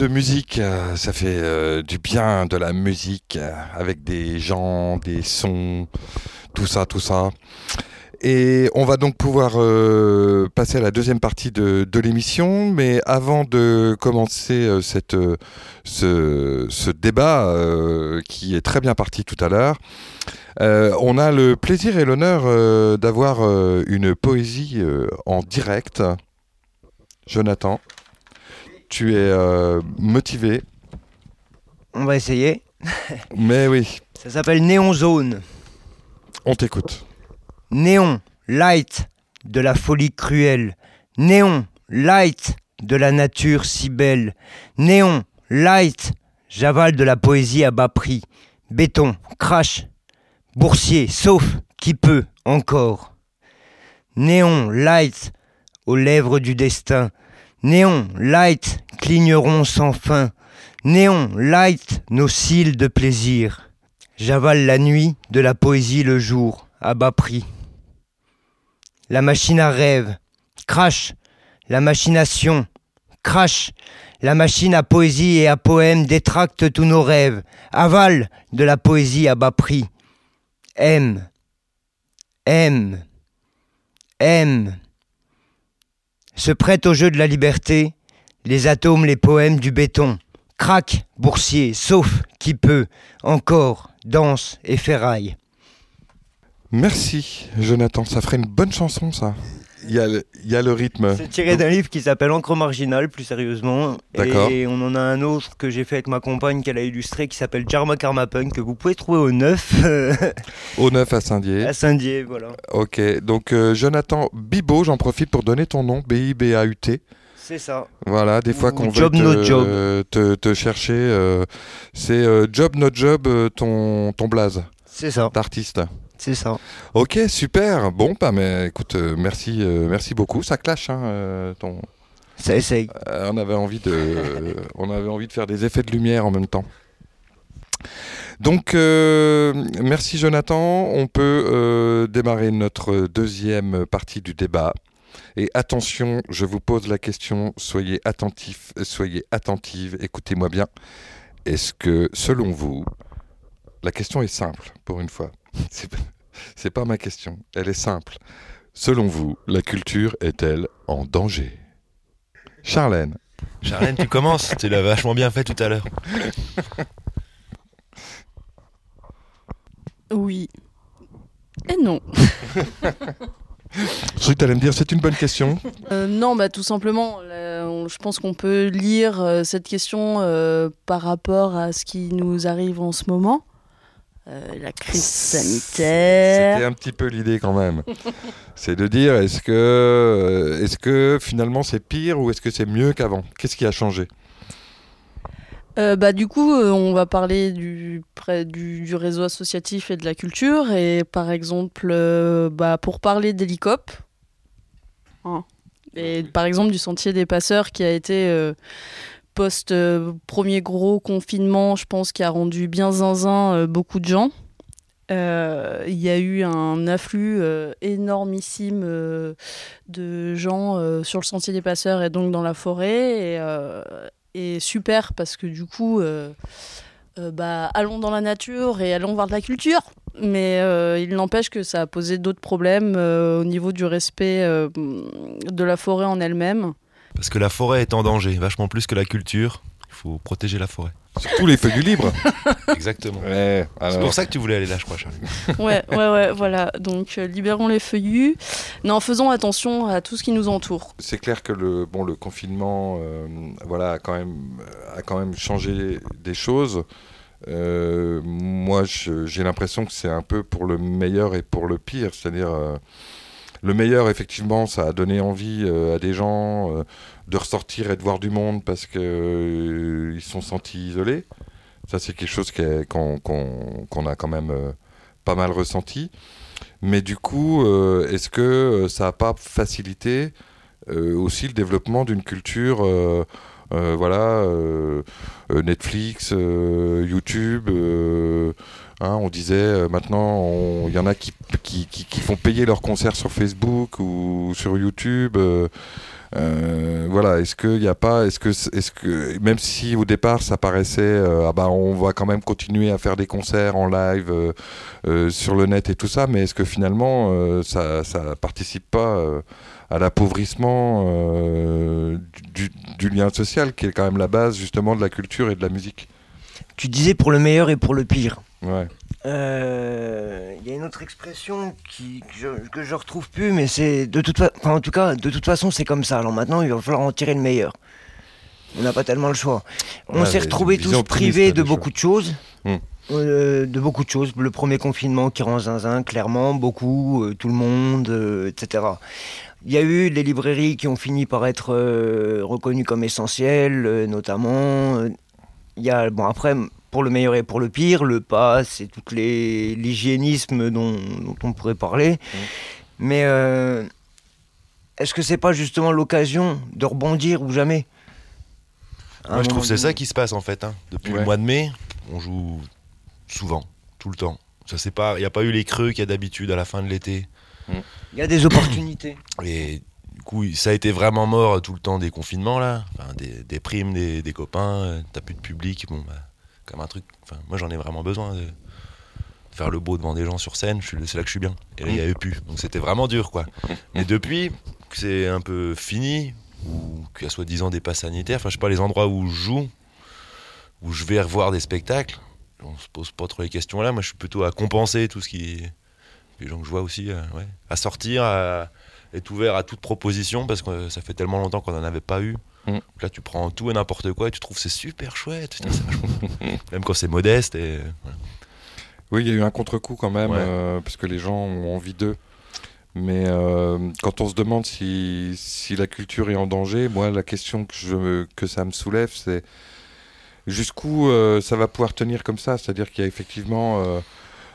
De musique, euh, ça fait euh, du bien de la musique, euh, avec des gens, des sons, tout ça, tout ça. Et on va donc pouvoir passer à la deuxième partie de, l'émission, mais avant de commencer cette, ce, débat qui est très bien parti tout à l'heure, on a le plaisir et l'honneur d'avoir une poésie en direct. Jonathan, tu es euh, motivé, On va essayer. mais oui, Ça s'appelle Néon Zone. on t'écoute. Néon, light de la folie cruelle. Néon, light de la nature si belle. Néon, light, j'avale de la poésie à bas prix. Béton, crash, boursier, sauf qui peut encore. Néon, light, aux lèvres du destin. Néon, light, cligneront sans fin. Néon, light, nos cils de plaisir. J'avale la nuit de la poésie le jour, à bas prix. La machine à rêve, crash, la machination, crash, la machine à poésie et à poème détracte tous nos rêves, avale de la poésie à bas prix. Aime, aime, aime. Se prête au jeu de la liberté, les atomes, les poèmes du béton. Craque, boursier, sauf qui peut, encore, danse et ferraille. Merci, Jonathan. Ça ferait une bonne chanson, ça. Il y a le, il y a le rythme. C'est tiré d'un livre qui s'appelle Encre marginale, plus sérieusement. D'accord. Et on en a un autre que j'ai fait avec ma compagne qu'elle a illustré qui s'appelle Jarma Karma Punk, que vous pouvez trouver au 9 Au 9 à Saint-Dié. à Saint-Dié. Voilà. Ok, donc euh, Jonathan Bibo, j'en profite pour donner ton nom, B-I-B-A-U-T. C'est ça. Voilà, des fois qu'on veut Job te, No Job. te, te chercher, euh, c'est euh, Job No Job, ton, ton blaze C'est ça. d'artiste. C'est ça. Ok, super. Bon, bah, mais écoute, euh, merci, euh, merci beaucoup. Ça clash, hein, euh, ton... Ça essaye. On avait envie de, on avait envie de faire des effets de lumière en même temps. Donc, merci Jonathan. On peut démarrer notre deuxième partie du débat. Et attention, je vous pose la question. Soyez attentifs, soyez attentives. Écoutez-moi bien. Est-ce que, selon vous, la question est simple pour une fois. C'est pas ma question. Elle est simple. Selon vous, la culture est-elle en danger? Charlène. Charlène, tu commences. Tu l'as vachement bien fait tout à l'heure. Oui. Et non. Je que t'allais me dire c'est une bonne question? Euh, non, bah, tout simplement, là, on- je pense qu'on peut lire euh, cette question euh, par rapport à ce qui nous arrive en ce moment. Euh, la crise sanitaire. C'était un petit peu l'idée quand même. c'est de dire est-ce que, euh, est-ce que finalement c'est pire ou est-ce que c'est mieux qu'avant? Qu'est-ce qui a changé? Euh, bah, du coup, euh, on va parler du, près- du, du réseau associatif et de la culture. Et par exemple, euh, bah, pour parler d'Hélicop, hein, et par exemple du Sentier des Passeurs qui a été euh, post-premier gros confinement, je pense, qui a rendu bien zinzin euh, beaucoup de gens. Euh, Il y a eu un afflux euh, énormissime euh, de gens euh, sur le Sentier des Passeurs et donc dans la forêt. Et, euh, et super parce que du coup, euh, euh, bah, allons dans la nature et allons voir de la culture. Mais euh, il n'empêche que ça a posé d'autres problèmes euh, au niveau du respect euh, de la forêt en elle-même. Parce que la forêt est en danger, vachement plus que la culture. Il faut protéger la forêt. Surtout les feuillus libres. Exactement. Ouais, C'est pour ça que tu voulais aller là, je crois, Charlie. Ouais, ouais, ouais, voilà. Donc, euh, libérons les feuillus. Non, faisons attention à tout ce qui nous entoure. c'est clair que le, bon, le confinement euh, voilà, a, quand même, a quand même changé des choses. Euh, moi, je- j'ai l'impression que c'est un peu pour le meilleur et pour le pire. C'est-à-dire, euh, le meilleur, effectivement, ça a donné envie euh, à des gens euh, de ressortir et de voir du monde parce qu'ils ils se sont sentis isolés. Ça, c'est quelque chose qu'on a quand même euh, pas mal ressenti. Mais du coup, euh, est-ce que euh, ça n'a pas facilité euh, aussi le développement d'une culture, euh, euh, voilà, euh, euh, Netflix, euh, YouTube. Hein, on disait euh, maintenant, il y en a qui, qui, font payer leurs concerts sur Facebook ou sur YouTube. euh, euh, voilà, est-ce qu'il n'y a pas, est-ce que, est-ce que, même si au départ ça paraissait, ah bah on va quand même continuer à faire des concerts en live sur le net et tout ça, mais est-ce que finalement ça, ça participe pas à l'appauvrissement du lien social qui est quand même la base justement de la culture et de la musique? Tu disais pour le meilleur et pour le pire. Ouais. Euh, Il y a une autre expression qui, que, je, que je retrouve plus, mais c'est de toute façon, en tout cas, de toute façon, c'est comme ça. Alors maintenant, il va falloir en tirer le meilleur. On n'a pas tellement le choix. On s'est retrouvés tous privés de des beaucoup de choses. Hmm. Euh, de beaucoup de choses. Le premier confinement qui rend zinzin, clairement, beaucoup, euh, tout le monde, euh, etc. Il y a eu les librairies qui ont fini par être euh, reconnues comme essentielles, euh, notamment. Il y a, bon, après, pour le meilleur et pour le pire, le pass et tout les l'hygiénisme dont, dont on pourrait parler. Mais euh, est-ce que c'est pas justement l'occasion de rebondir ou jamais? Moi, je trouve que c'est ça qui se passe en fait. hein. Depuis Ouais. le mois de mai, on joue souvent, tout le temps. Ça c'est pas, il n'y a pas eu les creux qu'il y a d'habitude à la fin de l'été. Il y a des opportunités. Et du coup, ça a été vraiment mort tout le temps des confinements là. Des, primes, des, copains, euh, t'as plus de public. Bon, bah, comme un truc. Moi j'en ai vraiment besoin de faire le beau devant des gens sur scène. C'est là que je suis bien. Et là, il n'y avait plus. Donc c'était vraiment dur quoi. Mais depuis que c'est un peu fini, ou qu'il y a soi-disant des passes sanitaires, enfin, je sais pas, les endroits où je joue, où je vais revoir des spectacles, on se pose pas trop les questions là. Moi, je suis plutôt à compenser tout ce qui. Les gens que je vois aussi, euh, à sortir, à être ouvert à toute proposition parce que ça fait tellement longtemps qu'on n'en avait pas eu. Mm. Là, tu prends tout et n'importe quoi et tu trouves c'est super chouette. Putain, c'est vachement bien. Même quand c'est modeste. Et, voilà. Oui, il y a eu un contre-coup quand même, Ouais. euh, parce que les gens ont envie d'eux. Mais euh, quand on se demande si, si la culture est en danger, moi, la question que, je, que ça me soulève, c'est jusqu'où euh, ça va pouvoir tenir comme ça? C'est-à-dire qu'il y a effectivement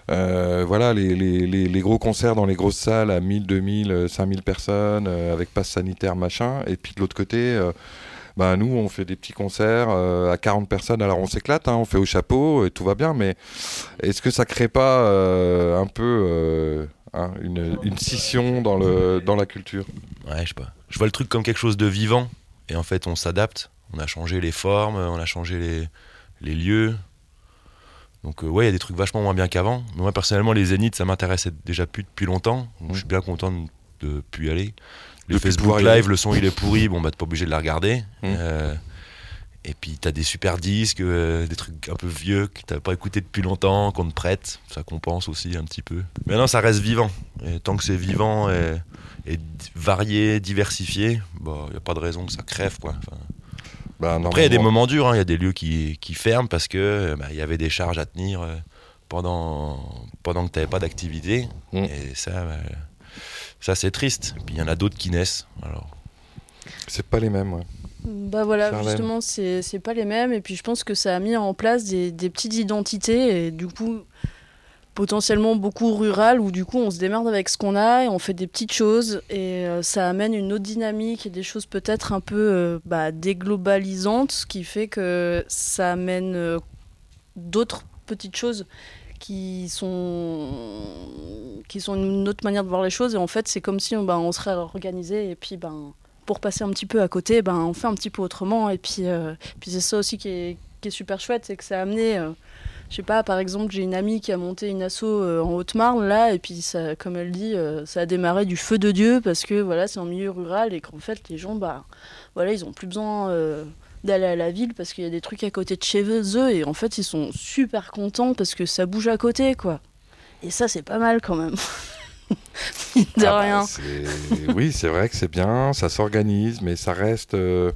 voilà, les, les- les- gros concerts dans les grosses salles à 1000, 2000, euh, 5000 personnes, euh, avec passe sanitaire, machin. Et puis de l'autre côté, euh, bah, nous, on fait des petits concerts euh, à 40 personnes. Alors on s'éclate, hein, on fait au chapeau et tout va bien, mais est-ce que ça crée pas euh, un peu euh, hein, une, une scission dans, le, dans la culture? Ouais, je sais pas. Je vois le truc comme quelque chose de vivant. Et en fait, on s'adapte. On a changé les formes, on a changé les, les lieux. Donc, euh, ouais, il y a des trucs vachement moins bien qu'avant. Mais moi, personnellement, les zéniths, ça m'intéressait déjà plus depuis longtemps. Donc, je suis bien content de ne plus y aller. Les De Facebook. Live, le son il est pourri, bon, bah, t'es pas obligé de la regarder. Euh, et puis, t'as des super disques, euh, des trucs un peu vieux que t'as pas écouté depuis longtemps, qu'on te prête. Ça compense aussi un petit peu. Mais non, ça reste vivant. Et tant que c'est vivant et, varié, diversifié, il n'y a pas de raison que ça crève. Quoi. Enfin, Bah, après, il y a des moments durs, hein. il y a des lieux qui, qui ferment parce que euh, bah, il y avait des charges à tenir euh, pendant, pendant que tu n'avais pas d'activité. Mm. Et ça, bah, ça c'est triste. Puis il y en a d'autres qui naissent. Alors, C'est pas les mêmes, ouais. Bah voilà, Charlène. justement, c'est c'est pas les mêmes. Et puis je pense que ça a mis en place des, des petites identités. Et du coup, potentiellement beaucoup rurales, où du coup on se démerde avec ce qu'on a et on fait des petites choses. Et euh, ça amène une autre dynamique et des choses peut-être un peu euh, bah, déglobalisantes, ce qui fait que ça amène euh, d'autres petites choses qui sont qui sont une autre manière de voir les choses et en fait c'est comme si bah, on serait organisé et puis ben pour passer un petit peu à côté, ben, on fait un petit peu autrement. Et puis, puis c'est ça aussi qui est, qui est super chouette, c'est que ça a amené, je sais pas, par exemple, j'ai une amie qui a monté une asso euh, en Haute-Marne, là, et puis ça, comme elle dit, euh, ça a démarré du feu de Dieu, parce que voilà, c'est un milieu rural et qu'en fait, les gens, bah, voilà, ils ont plus besoin euh, d'aller à la ville parce qu'il y a des trucs à côté de chez eux et en fait ils sont super contents parce que ça bouge à côté quoi. Et ça c'est pas mal quand même. De Ah bah, rien. oui, c'est vrai que c'est bien, ça s'organise, mais ça reste euh,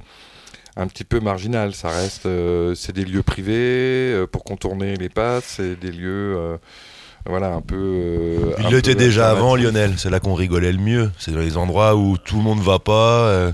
un petit peu marginal. Ça reste, euh, c'est des lieux privés euh, pour contourner les passes, c'est des lieux, euh, voilà, un peu. Il l'était déjà avant. Lionel. C'est là qu'on rigolait le mieux. C'est dans les endroits où tout le monde va pas.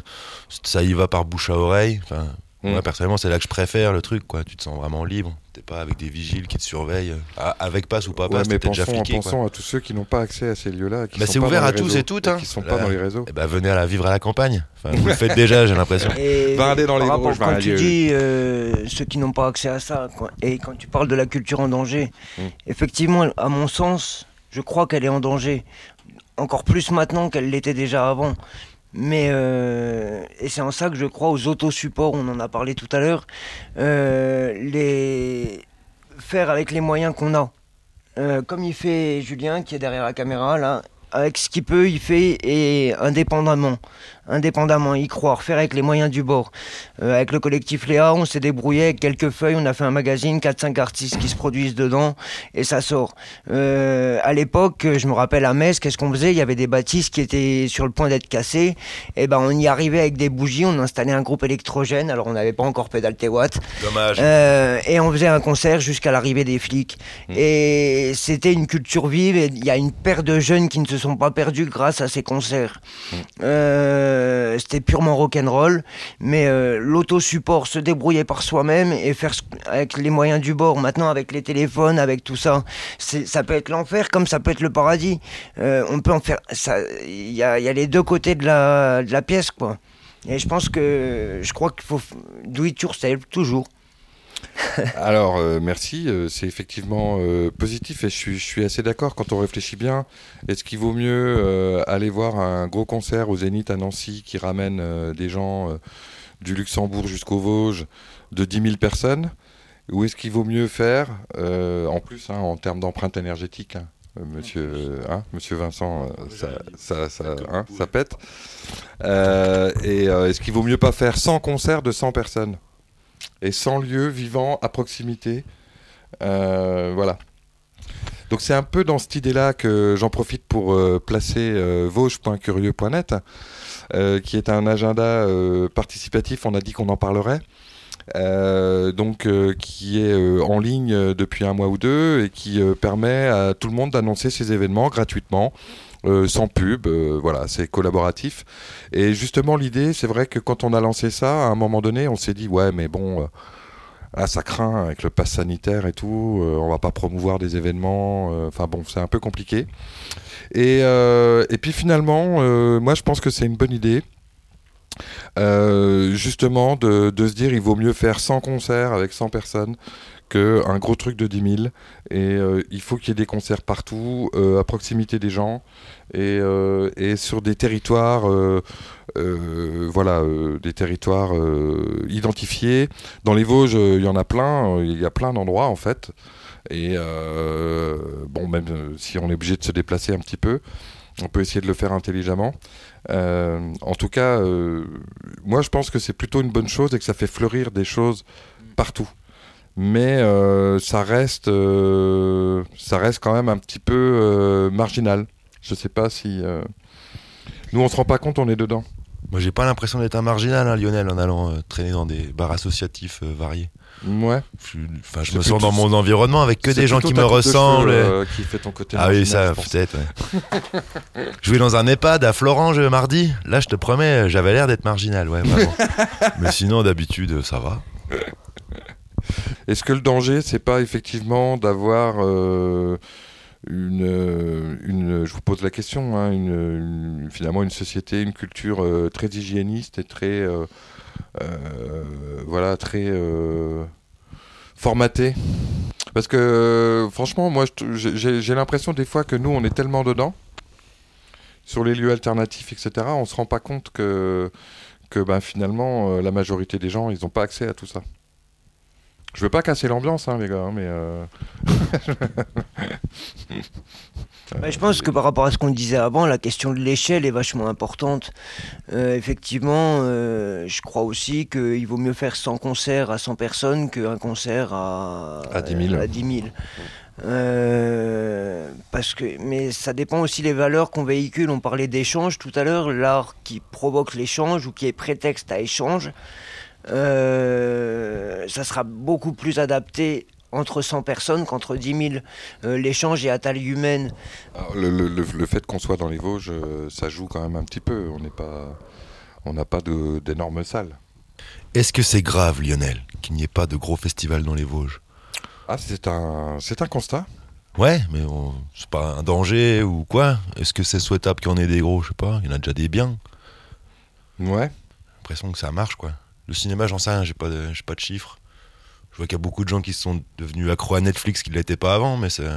ça y va par bouche à oreille. Enfin. Moi, personnellement, c'est là que je préfère le truc. Quoi. Tu te sens vraiment libre. T'es pas avec des vigiles qui te surveillent. euh, à- avec passe ou pas Ouais, passe, mais t'es déjà pensons, fliqué. quoi. pensons à tous ceux qui n'ont pas accès à ces lieux-là. qui Bah, sont c'est pas ouvert dans à les tous réseaux, et toutes, hein. Qui sont Là. pas dans les réseaux. Eh ben, venez à la vivre à la campagne. Enfin, vous le faites déjà, j'ai l'impression. Aller dans les rapport, quand tu dis euh, ceux qui n'ont pas accès à ça, quoi, et quand tu parles de la culture en danger, Mm. effectivement, à mon sens, je crois qu'elle est en danger. Encore plus maintenant qu'elle l'était déjà avant. Mais, euh, et c'est en ça que je crois aux autosupports, on en a parlé tout à l'heure, euh, les faire avec les moyens qu'on a. Euh, comme il fait Julien qui est derrière la caméra là, avec ce qu'il peut, il fait et indépendamment, indépendamment, y croire, faire avec les moyens du bord. Euh, avec le collectif Léa, on s'est débrouillé avec quelques feuilles, on a fait un magazine, 4-5 artistes qui se produisent dedans et ça sort. Euh, à l'époque, je me rappelle à Metz, qu'est-ce qu'on faisait? Il y avait des bâtisses qui étaient sur le point d'être cassées. Et ben on y arrivait avec des bougies, on installait un groupe électrogène, alors on n'avait pas encore pédalé Watt. Dommage. Euh, et on faisait un concert jusqu'à l'arrivée des flics. Et c'était une culture vive. Et il y a une paire de jeunes qui ne se sont pas perdus grâce à ces concerts. Euh, c'était purement rock'n'roll. Mais euh, l'autosupport, se débrouiller par soi-même et faire avec les moyens du bord. Maintenant, avec les téléphones, avec tout ça, ça peut être l'enfer comme ça peut être le paradis. Euh, on peut en faire. Il y a, les deux côtés de la, de la pièce, quoi. Et je pense que je crois qu'il faut do it yourself toujours. Alors, euh, merci. euh, c'est effectivement euh, positif et je suis, je suis assez d'accord quand on réfléchit bien. Est-ce qu'il vaut mieux euh, aller voir un gros concert au Zénith à Nancy qui ramène des gens du Luxembourg jusqu'aux Vosges de 10 000 personnes? Ou est-ce qu'il vaut mieux faire, en plus, hein, en termes d'empreinte énergétique hein, Monsieur, hein, Monsieur Vincent, ça, ça, ça, ça pète. Et est-ce qu'il vaut mieux pas faire 100 concerts de 100 personnes? Et 100 lieux vivants à proximité. Euh, voilà. Donc c'est un peu dans cette idée-là que j'en profite pour euh, placer euh, vosges.curieux.net, qui est un agenda participatif, on a dit qu'on en parlerait, donc qui est en ligne depuis un mois ou deux et qui permet à tout le monde d'annoncer ses événements gratuitement. Euh, sans pub, euh, voilà, c'est collaboratif. Et justement, l'idée, c'est vrai que quand on a lancé ça, à un moment donné, on s'est dit, ouais, mais bon, euh, ah, ça craint avec le pass sanitaire et tout, on va pas promouvoir des événements, enfin bon, c'est un peu compliqué. Et, puis finalement, moi je pense que c'est une bonne idée. justement de, de se dire il vaut mieux faire 100 concerts avec 100 personnes qu'un gros truc de 10 000 et euh, il faut qu'il y ait des concerts partout euh, à proximité des gens et, euh, et sur des territoires voilà des territoires identifiés. Dans les Vosges il y en a plein il y a plein d'endroits en fait. Et bon même si on est obligé de se déplacer un petit peu on peut essayer de le faire intelligemment. En tout cas moi je pense que c'est plutôt une bonne chose et que ça fait fleurir des choses partout mais euh, ça reste euh, ça reste quand même un petit peu euh, marginal je sais pas si nous on se rend pas compte on est dedans Moi, j'ai pas l'impression d'être un marginal, hein, Lionel, en allant traîner dans des bars associatifs variés. ouais Je, enfin, me sens dans mon environnement avec que des gens qui me cheveux, ressemblent. et- qui fait ton côté Ah oui, ça, peut-être. ouais. je vais dans un EHPAD à Florange mardi. Là, je te promets, j'avais l'air d'être marginal, ouais, vraiment. Mais sinon, d'habitude, ça va. Est-ce que le danger, c'est pas effectivement d'avoir euh, une, euh, une, je vous pose la question, hein, finalement une société, une culture euh, très hygiéniste et très, voilà, très formatée? Parce que franchement, moi, j'ai l'impression des fois que nous, on est tellement dedans sur les lieux alternatifs, etc. On se rend pas compte que que ben, finalement, la majorité des gens, ils n'ont pas accès à tout ça. Je veux pas casser l'ambiance, hein, les gars, hein, mais. euh, Bah, je pense que par rapport à ce qu'on disait avant, la question de l'échelle est vachement importante. Euh, effectivement, euh, je crois aussi qu'il vaut mieux faire 100 concerts à 100 personnes qu'un concert à, À 10 000. à 10 000. Euh, parce que, mais ça dépend aussi des valeurs qu'on véhicule. On parlait d'échange tout à l'heure, l'art qui provoque l'échange ou qui est prétexte à échange, euh, ça sera beaucoup plus adapté entre 100 personnes qu'entre 10 000. Euh, l'échange est à taille humaine. alors, le, le- le- le fait qu'on soit dans les Vosges, euh, ça joue quand même un petit peu. On n'est pas. On n'a pas de- d'énormes salles. Est-ce que c'est grave, Lionel, qu'il n'y ait pas de gros festivals dans les Vosges? Ah, c'est un, c'est un constat. Ouais, mais c'est pas un danger ou quoi? Est-ce que c'est souhaitable qu'il y en ait des gros? Je sais pas, il y en a déjà des biens. Ouais. J'ai l'impression que ça marche, quoi. Le cinéma, j'en sais rien, j'ai pas, de, pas de chiffres. Je vois qu'il y a beaucoup de gens qui sont devenus accros à Netflix qui ne l'étaient pas avant, mais c'est.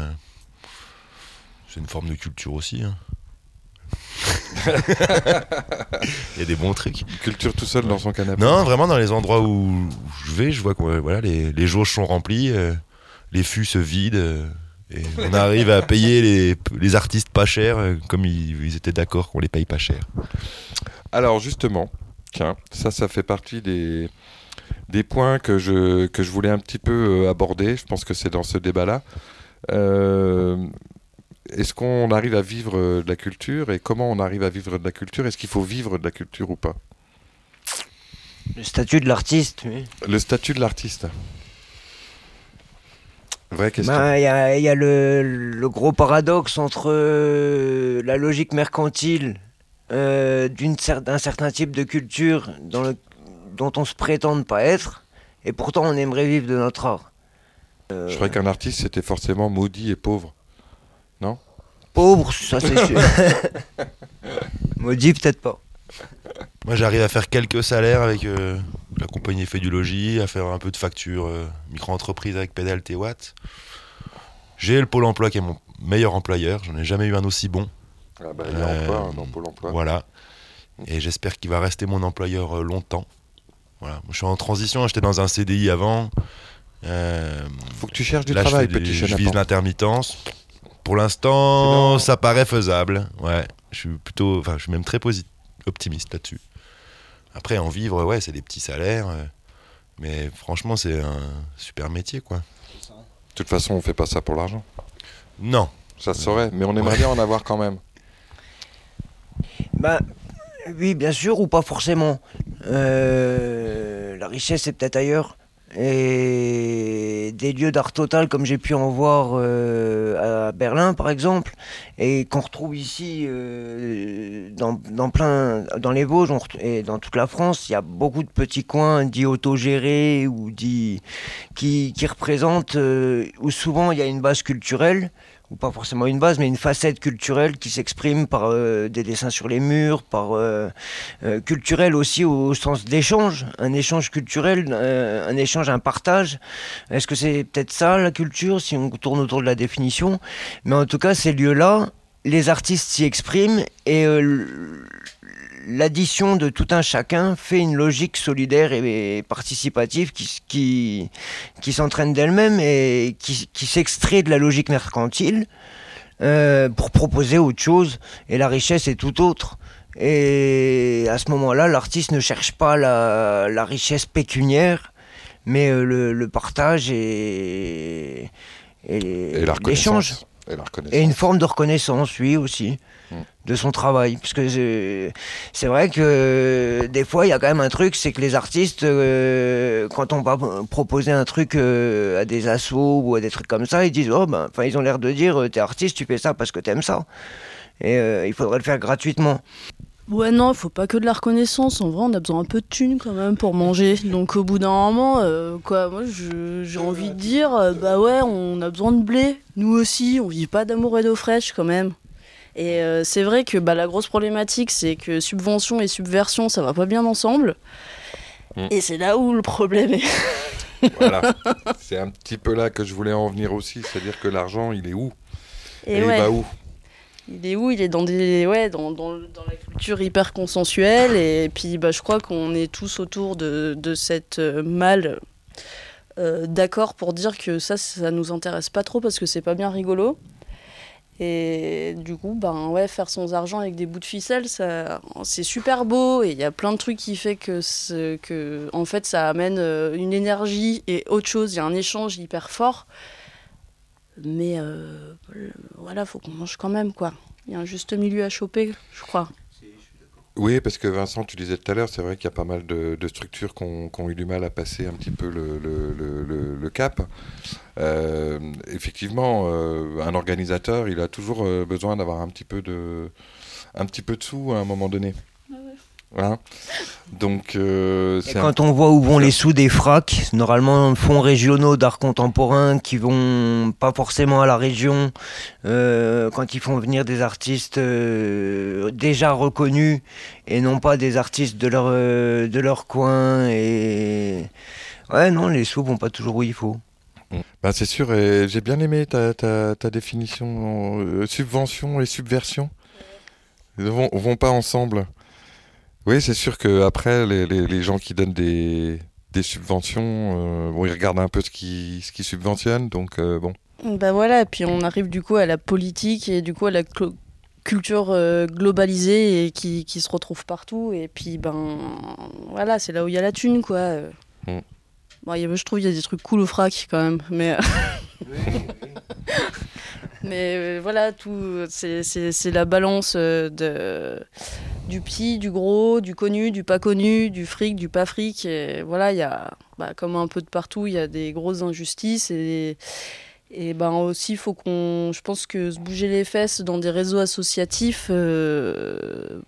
C'est une forme de culture aussi. hein. Il y a des bons trucs. Culture tout seul dans son canapé. Non, vraiment, dans les endroits où je vais, je vois que voilà, les, les jauges sont remplies, euh, les fûts se vident, euh, et on arrive à payer les, les artistes pas chers, euh, comme ils, ils étaient d'accord qu'on les paye pas cher. Alors justement, tiens, ça, ça fait partie des, des points que je, que je voulais un petit peu euh, aborder. Je pense que c'est dans ce débat-là. Euh, Est-ce qu'on arrive à vivre euh, de la culture et comment on arrive à vivre de la culture? Est-ce qu'il faut vivre de la culture ou pas? Le statut de l'artiste, oui. Le statut de l'artiste. Vraie question. Ben, Il y a, y a le, le gros paradoxe entre la logique mercantile euh, d'un certain type de culture dans le- dont on se prétend ne pas être, et pourtant on aimerait vivre de notre art. Euh, Je croyais qu'un artiste c'était forcément maudit et pauvre. Pauvre, ça c'est sûr. Maudit, peut-être pas. Moi, j'arrive à faire quelques salaires avec euh, la compagnie fait du logis, à faire un peu de facture euh, micro-entreprise avec Pédale Watt. J'ai le Pôle emploi qui est mon meilleur employeur, j'en ai jamais eu un aussi bon. Ah bah, il y a Euh, emploi, dans Pôle emploi. Voilà. Et j'espère qu'il va rester mon employeur euh, longtemps. Voilà. Je suis en transition, j'étais dans un CDI avant. Euh, Faut que tu cherches du là, je, travail, des- petit je vis chenapan. l'intermittence. Pour l'instant, ça paraît faisable. Ouais, je suis plutôt, enfin, je suis même très optimiste là-dessus. Après, en vivre, ouais, c'est des petits salaires, euh, mais franchement, c'est un super métier, quoi. De toute façon, on fait pas ça pour l'argent. Non, Ça se saurait, mais on aimerait Ouais. bien en avoir quand même. Ben, oui, bien sûr, ou pas forcément. Euh, la richesse est peut-être ailleurs. Et des lieux d'art total, comme j'ai pu en voir euh, à Berlin, par exemple, et qu'on retrouve ici euh, dans, dans plein, dans les Vosges et dans toute la France, il y a beaucoup de petits coins dits autogérés ou dits qui, qui représentent où souvent il y a une base culturelle ou pas forcément une base, mais une facette culturelle qui s'exprime par euh, des dessins sur les murs, par euh, euh, culturel aussi au, sens d'échange, un échange culturel, euh, un échange, un partage. Est-ce que c'est peut-être ça la culture, si on tourne autour de la définition? Mais en tout cas, ces lieux-là, les artistes s'y expriment et euh, l'addition de tout un chacun fait une logique solidaire et, participative qui, qui, qui s'entraîne d'elle-même et qui, qui s'extrait de la logique mercantile euh, pour proposer autre chose. Et la richesse est tout autre. Et à ce moment-là, l'artiste ne cherche pas la, la richesse pécuniaire, mais euh, le, le partage et, et, l'échange. Et. Et une forme de reconnaissance, oui, aussi. De son travail. Parce que c'est vrai que des fois, il y a quand même un truc, c'est que les artistes, euh, quand on va proposer un truc euh, à des assos ou à des trucs comme ça, ils disent, oh ben, enfin, ils ont l'air de dire, euh, t'es artiste, tu fais ça parce que t'aimes ça. Et il faudrait le faire gratuitement. Ouais, non, faut pas que de la reconnaissance. En vrai, on a besoin un peu de thunes quand même pour manger. Donc, au bout d'un moment, quoi, moi, j'ai envie de dire, euh, bah ouais, on a besoin de blé. Nous aussi, on vit pas d'amour et d'eau fraîche quand même. Et euh, c'est vrai que bah, la grosse problématique, c'est que subvention et subversion, ça va pas bien ensemble. Mm. Et c'est là où le problème est. Voilà. C'est un petit peu là que je voulais en venir aussi. C'est-à-dire que l'argent, il est où Et, Et, ouais. il va où Il est où? Il est dans des ouais dans, dans, dans la culture hyper consensuelle et puis bah je crois qu'on est tous autour de, de cette euh, euh, d'accord pour dire que ça, ça nous intéresse pas trop parce que c'est pas bien rigolo. Et du coup, ben ouais, faire son argent avec des bouts de ficelle, ça, c'est super beau et il y a plein de trucs qui fait que, que en fait, ça amène euh, une énergie et autre chose. Il y a un échange hyper fort. Mais euh, voilà, faut qu'on mange quand même, quoi. Il y a un juste milieu à choper, je crois. Oui, parce que Vincent, tu disais tout à l'heure, c'est vrai qu'il y a pas mal de, structures qui ont, eu du mal à passer un petit peu le cap. Euh, effectivement, euh, un organisateur, il a toujours euh, besoin d'avoir un petit peu de, un petit peu de sous à un moment donné. Hein Donc, euh, Et un- quand on voit où vont les sous des fracs, normalement fonds régionaux d'art contemporain qui vont pas forcément à la région, euh, quand ils font venir des artistes euh, déjà reconnus et non pas des artistes de leur, de leur coin. Et ouais, non, les sous vont pas toujours où il faut. Ben, c'est sûr, et j'ai bien aimé ta, ta, ta définition subvention et subversion. Ils ne vont, vont pas ensemble. Oui, c'est sûr que après les, les, les gens qui donnent des, des subventions, euh, bon, ils regardent un peu ce qui, ce qui subventionne, donc euh, bon. Bah voilà, et puis on arrive du coup à la politique et du coup à la culture euh, globalisée et qui, qui se retrouve partout. Et puis ben voilà, c'est là où il y a la thune quoi. Mm. Bon, il y a- je trouve qu'il y a des trucs cool au frac quand même, mais. Mais euh, voilà, tout, c'est, la balance euh, de, du petit, du gros, du connu, du pas connu, du fric, du pas fric. Voilà, il y a, bah, comme un peu de partout, il y a des grosses injustices. Et, et ben aussi, faut qu'on. Je pense que se bouger les fesses dans des réseaux associatifs, euh,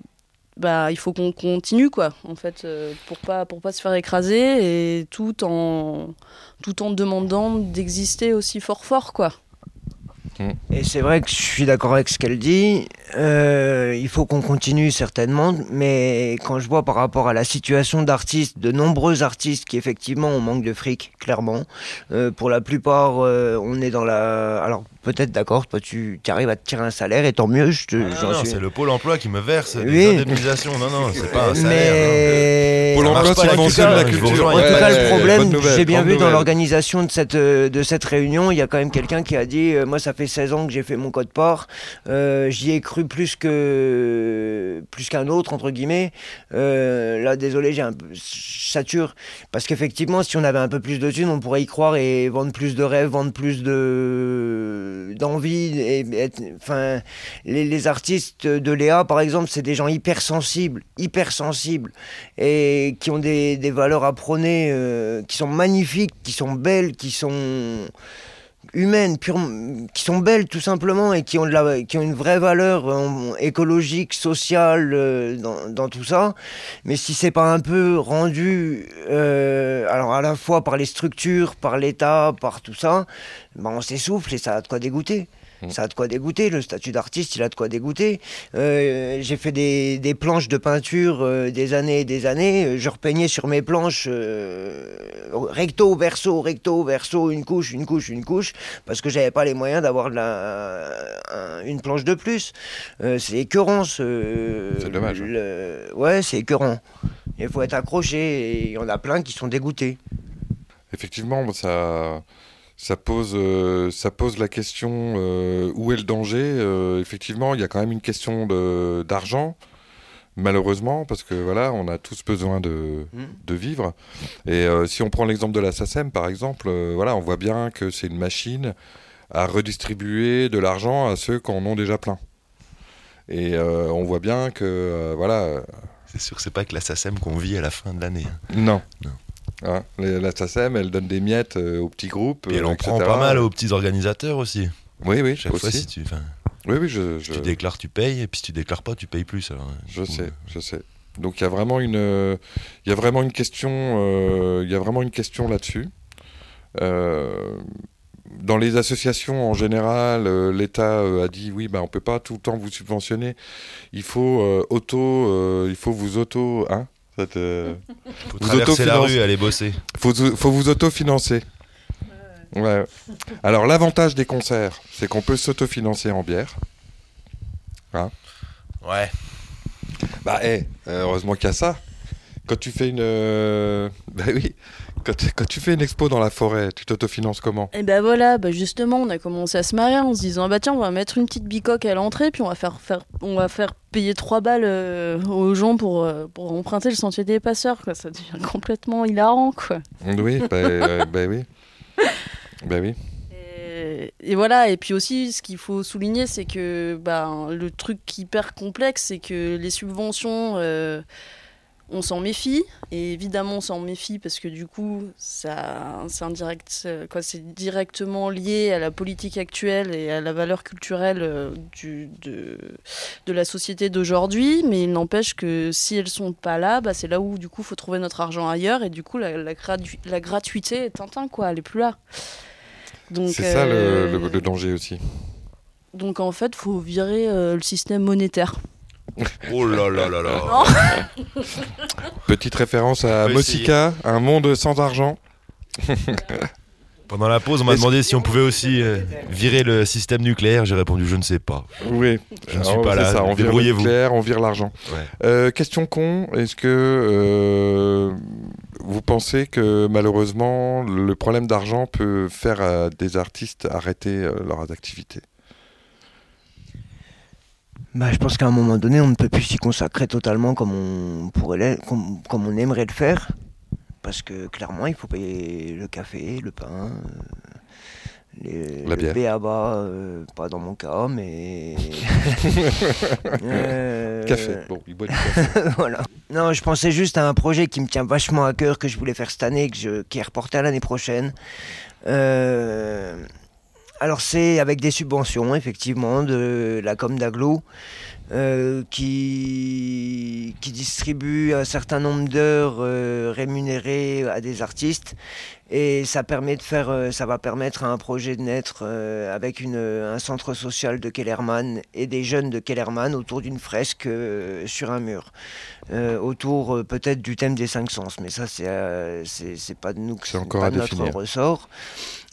bah, il faut qu'on continue, quoi, en fait, pour pas, pour pas se faire écraser et tout en, tout en demandant d'exister aussi fort, fort, quoi. Et c'est vrai que je suis d'accord avec ce qu'elle dit. Euh, il faut qu'on continue certainement, mais quand je vois par rapport à la situation d'artistes, de nombreux artistes qui effectivement on manque de fric, clairement. Euh, pour la plupart, euh, on est dans la. Alors peut-être d'accord, toi tu arrives à te tirer un salaire et tant mieux. Je te, Ah non, suis- c'est le pôle emploi qui me verse Oui. des indemnisations. Non, non, c'est pas un salaire. Mais Pôle Ça emploi marche pas, la subventionne culture, la culture. En tout cas, le problème, j'ai bien vu dans l'organisation de cette, de cette réunion, il y a quand même quelqu'un qui a dit euh, Moi, ça fait 16 ans que j'ai fait mon code part, euh, j'y ai cru plus que plus qu'un autre, entre guillemets. Euh, là, désolé, j'ai un peu. sature. Parce qu'effectivement, si on avait un peu plus de thunes, on pourrait y croire et vendre plus de rêves, vendre plus de d'envie. Et, être- enfin, les, les artistes de Léa, par exemple, c'est des gens hypersensibles, hypersensibles et qui ont des, des valeurs à prôner, euh, qui sont magnifiques, qui sont belles, qui sont humaines, qui sont belles tout simplement et qui ont, une vraie valeur euh, écologique, sociale euh, dans, tout ça. Mais si c'est pas un peu rendu, euh, alors à la fois par les structures, par l'État, par tout ça, ben on s'essouffle et ça a de quoi dégoûter. Ça a de quoi dégoûter, le statut d'artiste, il a de quoi dégoûter. Euh, j'ai fait des, des planches de peinture euh, des années et des années. Je repeignais sur mes planches euh, recto, verso, recto, verso, une couche, une couche, une couche, parce que j'avais pas les moyens d'avoir un- une planche de plus. C'est écœurant. ce- C'est dommage, hein. Ouais, c'est écœurant. Il faut être accroché et il y en a plein qui sont dégoûtés. Effectivement, ça, ça, pose, euh, ça pose la question euh, où est le danger. Euh, effectivement, il y a quand même une question d'argent, malheureusement, parce que voilà, on a tous besoin de, Mm. de vivre. Et si on prend l'exemple de la SACEM, par exemple, voilà, on voit bien que c'est une machine à redistribuer de l'argent à ceux qui en ont déjà plein. Et on voit bien que, voilà, C'est sûr que c'est pas que la SACEM qu'on vit à la fin de l'année. hein. non. Non. Hein, la SACEM, elle donne des miettes euh, aux petits groupes. Et elle euh, en etc. prend pas mal aux petits organisateurs aussi. Oui, oui, Chaque aussi. fois, si tu, Oui, oui, je, si je, tu déclares, tu payes, et puis si tu déclares pas, tu payes plus. Alors, du je coup, sais, je sais. Donc il y a vraiment une, euh, y a vraiment une question, euh, il y a vraiment une question là-dessus. Euh, dans les associations en général, euh, l'État euh, a dit oui, bah on peut pas tout le temps vous subventionner. Il faut euh, auto, euh, il faut vous auto, hein, ça te- Faut Vous traverser la rue, aller bosser. faut, faut vous autofinancer. Ouais. Alors l'avantage des concerts, c'est qu'on peut s'autofinancer en bière. Ouais. Bah, eh, euh, heureusement qu'il y a ça. Quand tu fais une. euh, Bah oui. Quand, tu- quand tu fais une expo dans la forêt, tu t'autofinances comment? Et ben voilà, bah justement, on a commencé à se marier en se disant bah tiens, on va mettre une petite bicoque à l'entrée, puis on va faire, faire, on va faire payer 3 balles euh, aux gens pour, euh, pour emprunter le sentier des passeurs. Quoi. Ça devient complètement hilarant. Quoi. Oui, bah, euh, bah oui. Bah oui. Et, et voilà, et puis aussi, ce qu'il faut souligner, c'est que bah, le truc hyper complexe, c'est que les subventions, euh, on s'en méfie. Et évidemment, on s'en méfie parce que du coup, ça, c'est indirect, euh, quoi, c'est directement lié à la politique actuelle et à la valeur culturelle euh, du, de, de la société d'aujourd'hui. Mais il n'empêche que si elles sont pas là, bah, c'est là où du coup, faut trouver notre argent ailleurs. Et du coup, la, la, gratu- la gratuité est Tintin, quoi, elle est plus là. Donc, C'est ça le, euh, le- le danger aussi. donc en fait, faut virer euh, le système monétaire. Oh là là là là. Petite référence à Mossica, un monde sans argent. Pendant la pause, on m'a demandé si on pouvait aussi euh, virer le système nucléaire. J'ai répondu je ne sais pas. Oui, Je ne suis Alors, pas là. Ça, on vire le nucléaire, on vire l'argent. Ouais. Euh, question con, est-ce que euh, vous pensez que malheureusement le problème d'argent peut faire à des artistes arrêter euh, leurs activités Bah, je pense qu'à un moment donné, on ne peut plus s'y consacrer totalement comme on pourrait, comme, comme on aimerait le faire. Parce que clairement, il faut payer le café, le pain, euh, les, La le. BABA, euh, pas dans mon cas, mais. Euh, Café, bon, il boit du café. voilà. Non, je pensais juste à un projet qui me tient vachement à cœur, que je voulais faire cette année, que je, qui est reporté à l'année prochaine. Euh, alors c'est avec des subventions, effectivement, de la com d'Aglo, euh, qui, qui distribue un certain nombre d'heures euh, rémunérées à des artistes. Et ça, permet de faire, euh, ça va permettre à un projet de naître avec une, un centre social de Kellerman et des jeunes de Kellerman autour d'une fresque sur un mur. Autour peut-être du thème des cinq sens, mais ça c'est pas de nous, que C'est encore pas à notre définir. ressort.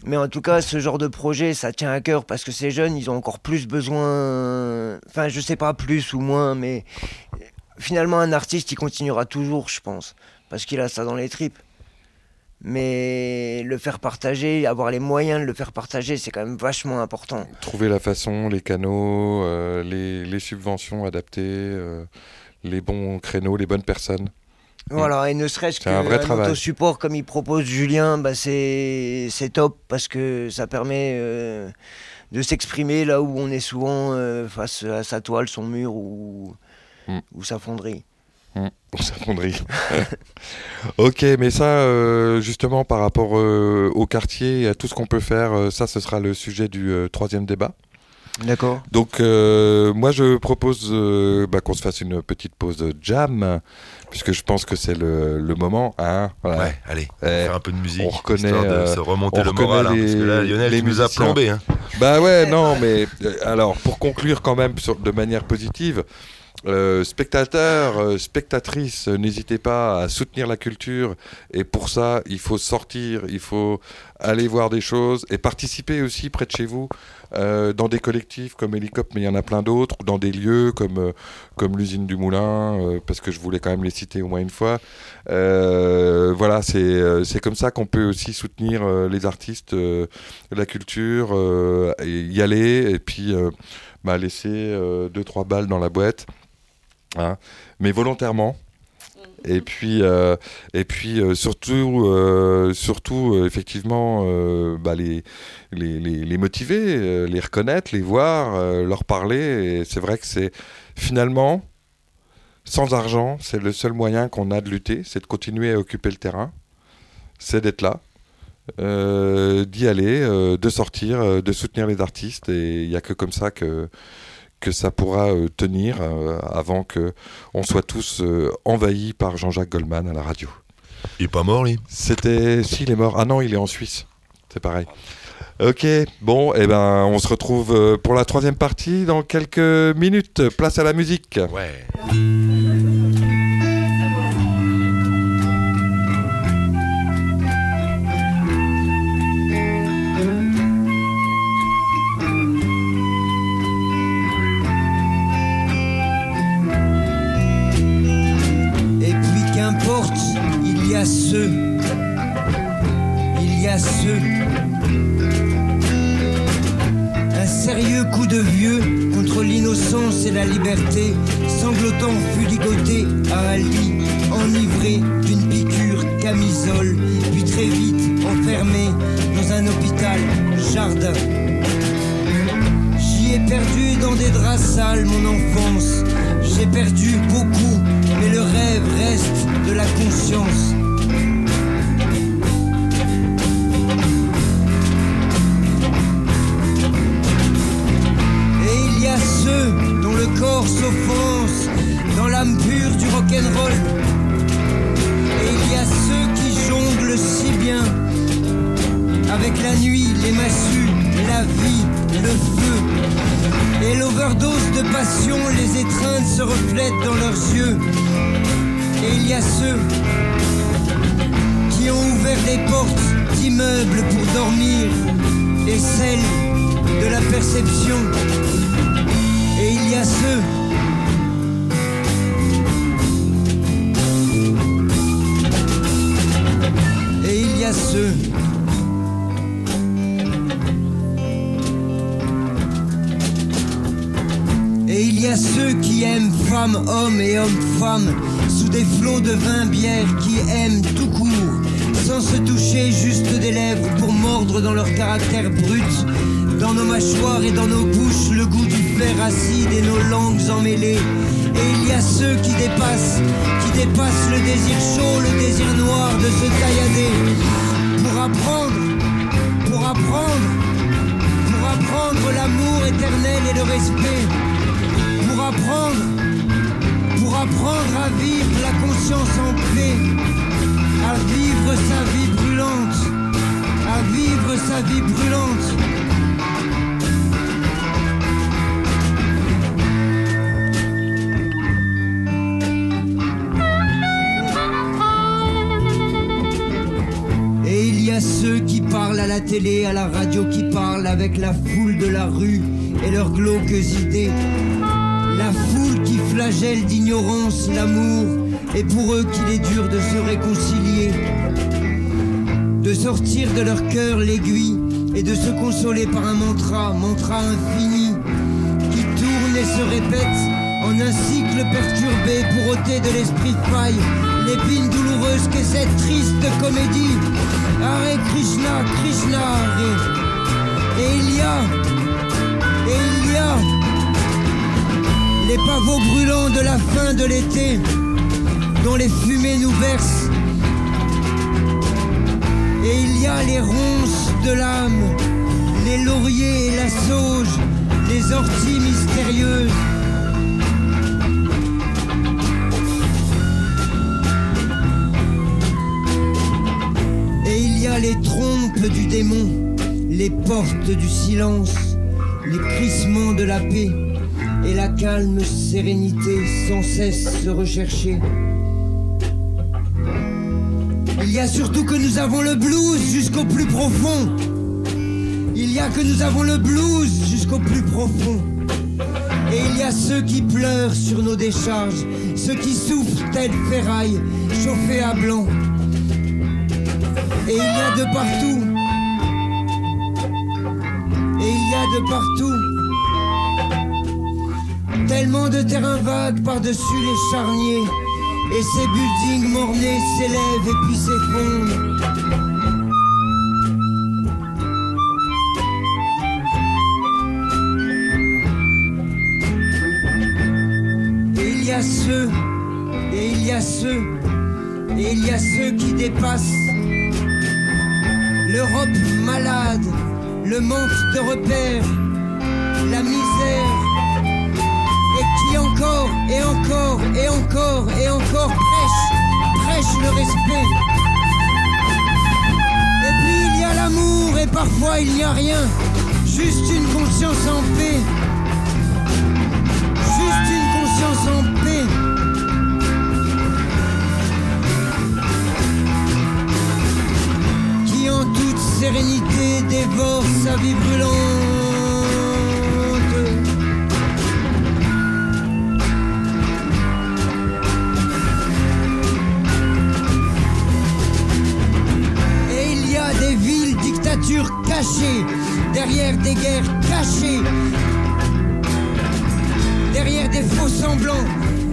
Mais en tout cas, ce genre de projet, ça tient à cœur parce que ces jeunes, ils ont encore plus besoin. Enfin, je sais pas plus ou moins, mais finalement, un artiste, il continuera toujours, je pense, parce qu'il a ça dans les tripes. Mais le faire partager, avoir les moyens de le faire partager, c'est quand même vachement important. Trouver la façon, les canaux, euh, les, subventions adaptées, euh, les bons créneaux, les bonnes personnes. Voilà, et ne serait-ce qu'un autosupport comme il propose Julien, bah c'est top parce que ça permet euh, de s'exprimer là où on est souvent euh, face à sa toile, son mur ou, Mm. ou sa fonderie. Hum, ça fondrait. ok, mais ça, euh, justement, par rapport au quartier et à tout ce qu'on peut faire, ça, ce sera le sujet du troisième débat. D'accord. Donc, euh, moi, je propose euh, bah, qu'on se fasse une petite pause jam, puisque je pense que c'est le, le moment. Hein, voilà. Ouais, allez, on Eh, va faire un peu de musique. on reconnaît, histoire de euh, se remonter on le hein, parce que là, Lionel, les tu nous musiciens. plombé. Hein. Bah ouais, non, mais euh, alors pour conclure quand même sur- de manière positive, euh, spectateurs, euh, spectatrices, euh, n'hésitez pas à soutenir la culture et pour ça il faut sortir, il faut aller voir des choses et participer aussi près de chez vous euh, dans des collectifs comme Hélicop, mais il y en a plein d'autres, ou dans des lieux comme, euh, comme l'usine du Moulin, parce que je voulais quand même les citer au moins une fois. Voilà, c'est comme ça qu'on peut aussi soutenir les artistes, la culture, y aller et puis bah, laisser euh, deux trois balles dans la boîte, hein, mais volontairement. Et puis, euh, et puis euh, surtout, euh, surtout effectivement, bah, les, les, les, les motiver, les reconnaître, les voir, leur parler. C'est vrai que c'est finalement, sans argent, c'est le seul moyen qu'on a de lutter, c'est de continuer à occuper le terrain, c'est d'être là, d'y aller, de sortir, de soutenir les artistes. Et il n'y a que comme ça que, que ça pourra euh, tenir euh, avant que on soit tous euh, envahis par Jean-Jacques Goldman à la radio. Il est pas mort, lui? C'était. Si, il est mort. Ah non, il est en Suisse. C'est pareil. Ok, bon, et ben, on se retrouve pour la troisième partie dans quelques minutes. Place à la musique. Ouais. Glauques idées. La foule qui flagelle d'ignorance l'amour, et pour eux qu'il est dur de se réconcilier, de sortir de leur cœur l'aiguille et de se consoler par un mantra, mantra infini, qui tourne et se répète en un cycle perturbé pour ôter de l'esprit de paille l'épine douloureuse qu'est cette triste comédie. Hare Krishna, Krishna, Hare. Et il y a, et il y a les pavots brûlants de la fin de l'été, dont les fumées nous versent. Et il y a les ronces de l'âme, les lauriers et la sauge, les orties mystérieuses. Et il y a les trompes du démon, les portes du silence, les crissements de la paix et la calme sérénité sans cesse se rechercher. Il y a surtout que nous avons le blues jusqu'au plus profond. Il y a que nous avons le blues jusqu'au plus profond. Et il y a ceux qui pleurent sur nos décharges, ceux qui souffrent tels ferrailles, chauffés à blanc. Et il y a de partout. Il y a de partout. Tellement de terrains vagues par-dessus les charniers. Et ces buildings mornés s'élèvent et puis s'effondrent. Il y a ceux, et il y a ceux, et il y a ceux qui dépassent l'Europe malade, le manque de repères, la misère, et qui encore, et encore, et encore, et encore prêche, prêche le respect. Et puis il y a l'amour, et parfois il n'y a rien, juste une conscience en paix. Juste une conscience en paix. toute sérénité dévore sa vie brûlante. Et il y a des villes dictatures cachées, derrière des guerres cachées, derrière des faux semblants,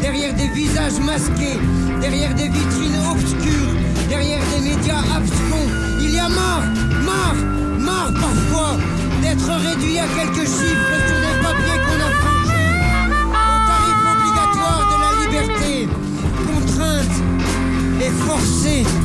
derrière des visages masqués, derrière des vitrines obscures, derrière des médias abscons il y a marre, marre, marre parfois d'être réduit à quelques chiffres sur des papiers qu'on a forgés. Au tarif obligatoire de la liberté, contrainte et forcée.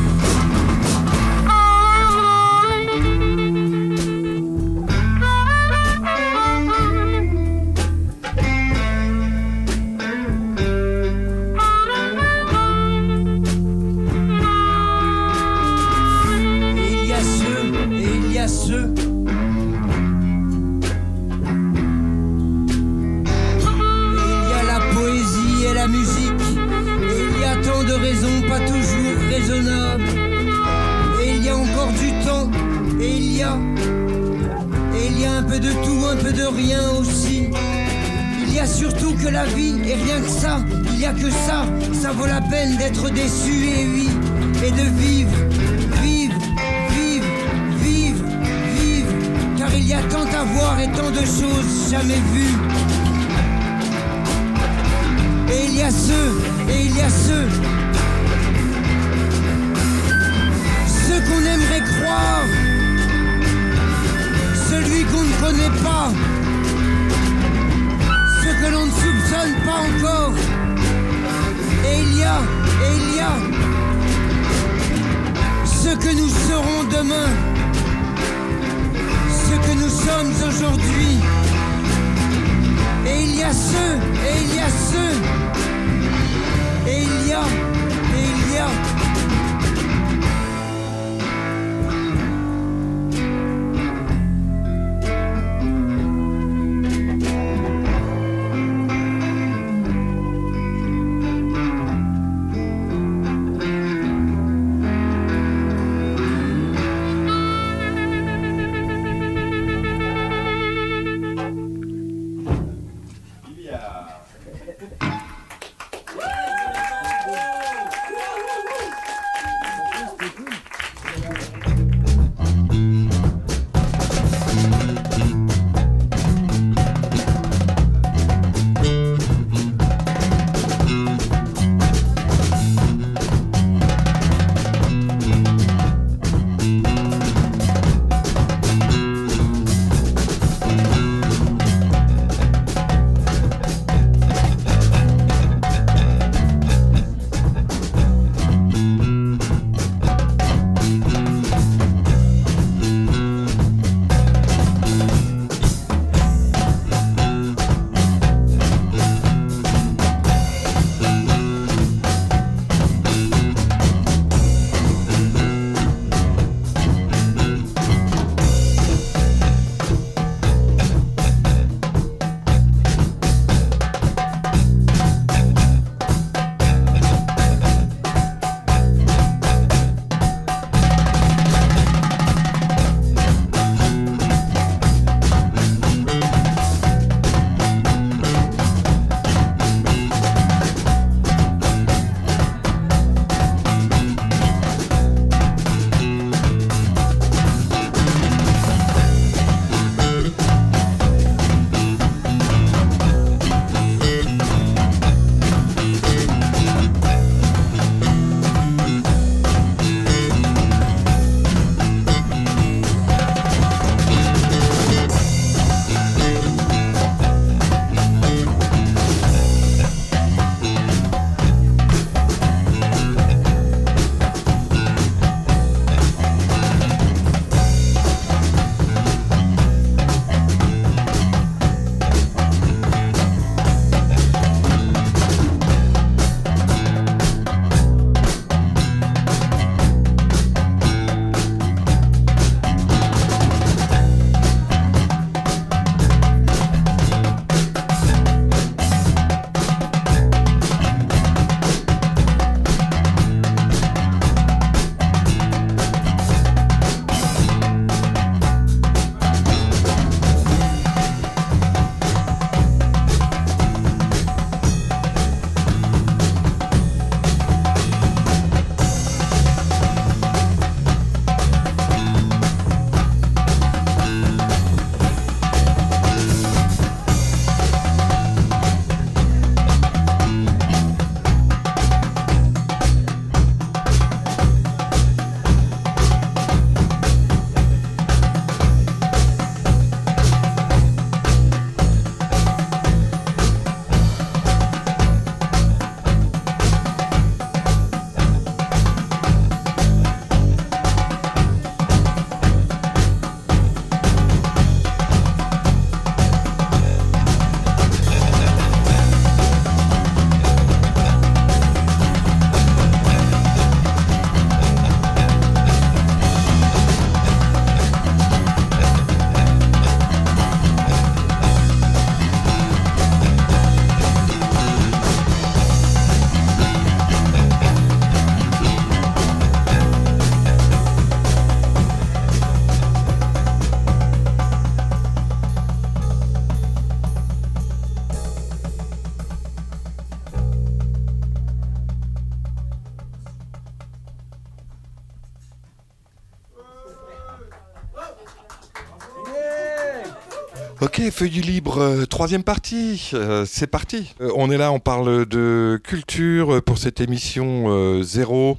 Ok, feuille libre, euh, troisième partie, euh, c'est parti. Euh, on est là, on parle de culture pour cette émission zéro,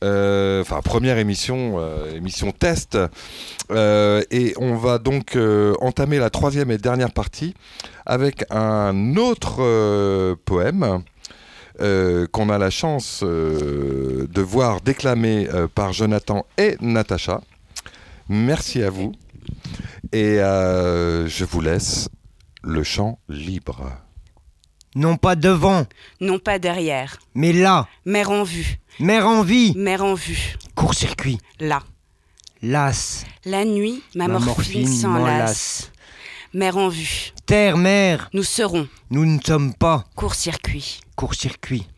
enfin première émission, émission test. Et on va donc entamer la troisième et dernière partie avec un autre poème qu'on a la chance de voir déclamé par Jonathan et Natacha. Merci à vous. Et euh, je vous laisse le chant libre. Non pas devant, Non pas derrière. mais là. Mer en vue. Mère en vie. Mer en vue. Court-circuit. Là. Las. La nuit, ma, Ma morphine, s'enlace. Mer en vue. Terre, mère. Nous serons. Nous ne sommes pas. Court-circuit. Court-circuit.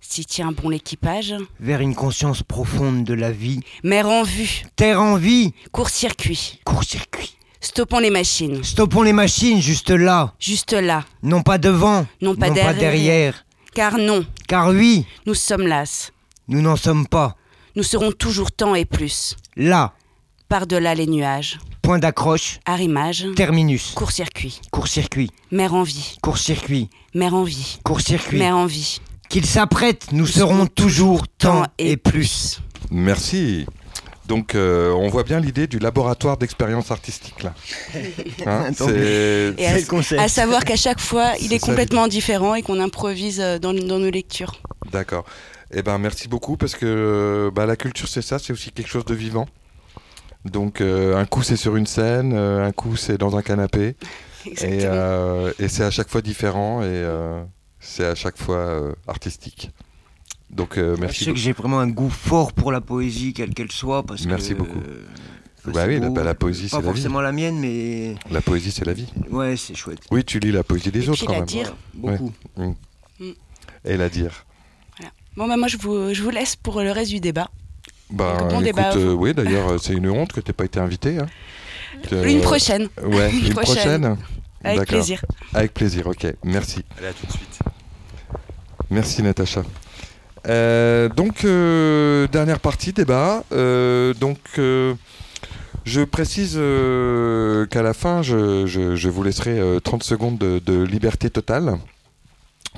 Si tient bon l'équipage. Vers une conscience profonde de la vie. Mer en vue. Terre en vie. Court-circuit. Court-circuit. Stoppons les machines. Stoppons les machines juste là. Juste là. Non pas devant. Non pas non derrière. pas derrière. Car non, Car oui, nous sommes las. nous n'en sommes pas. Nous serons toujours temps et plus. Là. Par-delà les nuages. Point d'accroche. Arrimage. Terminus. Court-circuit. Court-circuit. Mer en vie. Court-circuit. Mer en vie. Court-circuit. Mer en vie. Qu'il s'apprête, nous serons toujours temps et plus. Merci. Donc euh, on voit bien l'idée du laboratoire d'expérience artistique là. Hein, c'est- à, le à savoir qu'à chaque fois, il est ça, complètement différent et qu'on improvise euh, dans, dans nos lectures. D'accord. Eh ben merci beaucoup parce que bah, la culture c'est ça, c'est aussi quelque chose de vivant. Donc euh, un coup c'est sur une scène, euh, un coup c'est dans un canapé et, euh, c'est à chaque fois différent et euh, c'est à chaque fois euh, artistique. Donc euh, Je merci. sais que j'ai vraiment un goût fort pour la poésie, quelle qu'elle soit, parce Merci que, beaucoup. euh, Bah oui, la- bah, la poésie, Pas c'est la vie. forcément la mienne, mais La poésie c'est la vie. ouais, c'est chouette. Oui, tu lis la poésie des Et autres puis quand la même. dire. Beaucoup. Et la dire. Bon, bah, moi, je vous, je vous laisse pour le reste du débat. Bah, bon écoute, débat. euh, oui, d'ailleurs, c'est une honte que tu pas été invité. hein. Une prochaine, Ouais, Une une prochaine. prochaine. avec plaisir. Avec plaisir, ok. Merci. Allez, à tout de suite. Merci Natacha. Euh, donc, euh, dernière partie, débat. Euh, donc, je précise qu'à la fin, je, je- vous laisserai euh, 30 secondes de, de liberté totale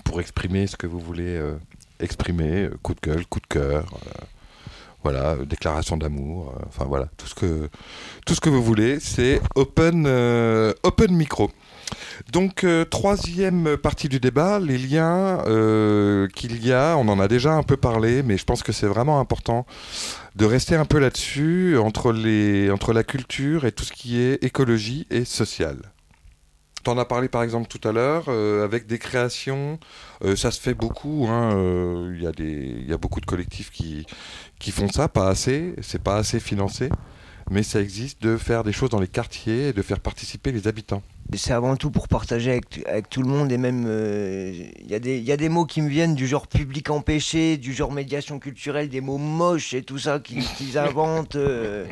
pour exprimer ce que vous voulez exprimer. Coup de gueule, coup de cœur. voilà, déclaration d'amour. enfin, voilà, tout ce que, tout ce que vous voulez. C'est open, open micro. Donc, euh, troisième partie du débat, les liens euh, qu'il y a, on en a déjà un peu parlé, mais je pense que c'est vraiment important de rester un peu là-dessus, entre, entre la culture et tout ce qui est écologie et social. Tu en as parlé par exemple tout à l'heure, euh, avec des créations, ça se fait beaucoup, hein, il y, y a beaucoup de collectifs qui, qui font ça, pas assez, c'est pas assez financé, mais ça existe de faire des choses dans les quartiers et de faire participer les habitants. C'est avant tout pour partager avec, avec tout le monde et même euh, il y, a des- il y a des mots qui me viennent du genre public empêché, du genre médiation culturelle, des mots moches et tout ça qu'ils qu'ils inventent euh,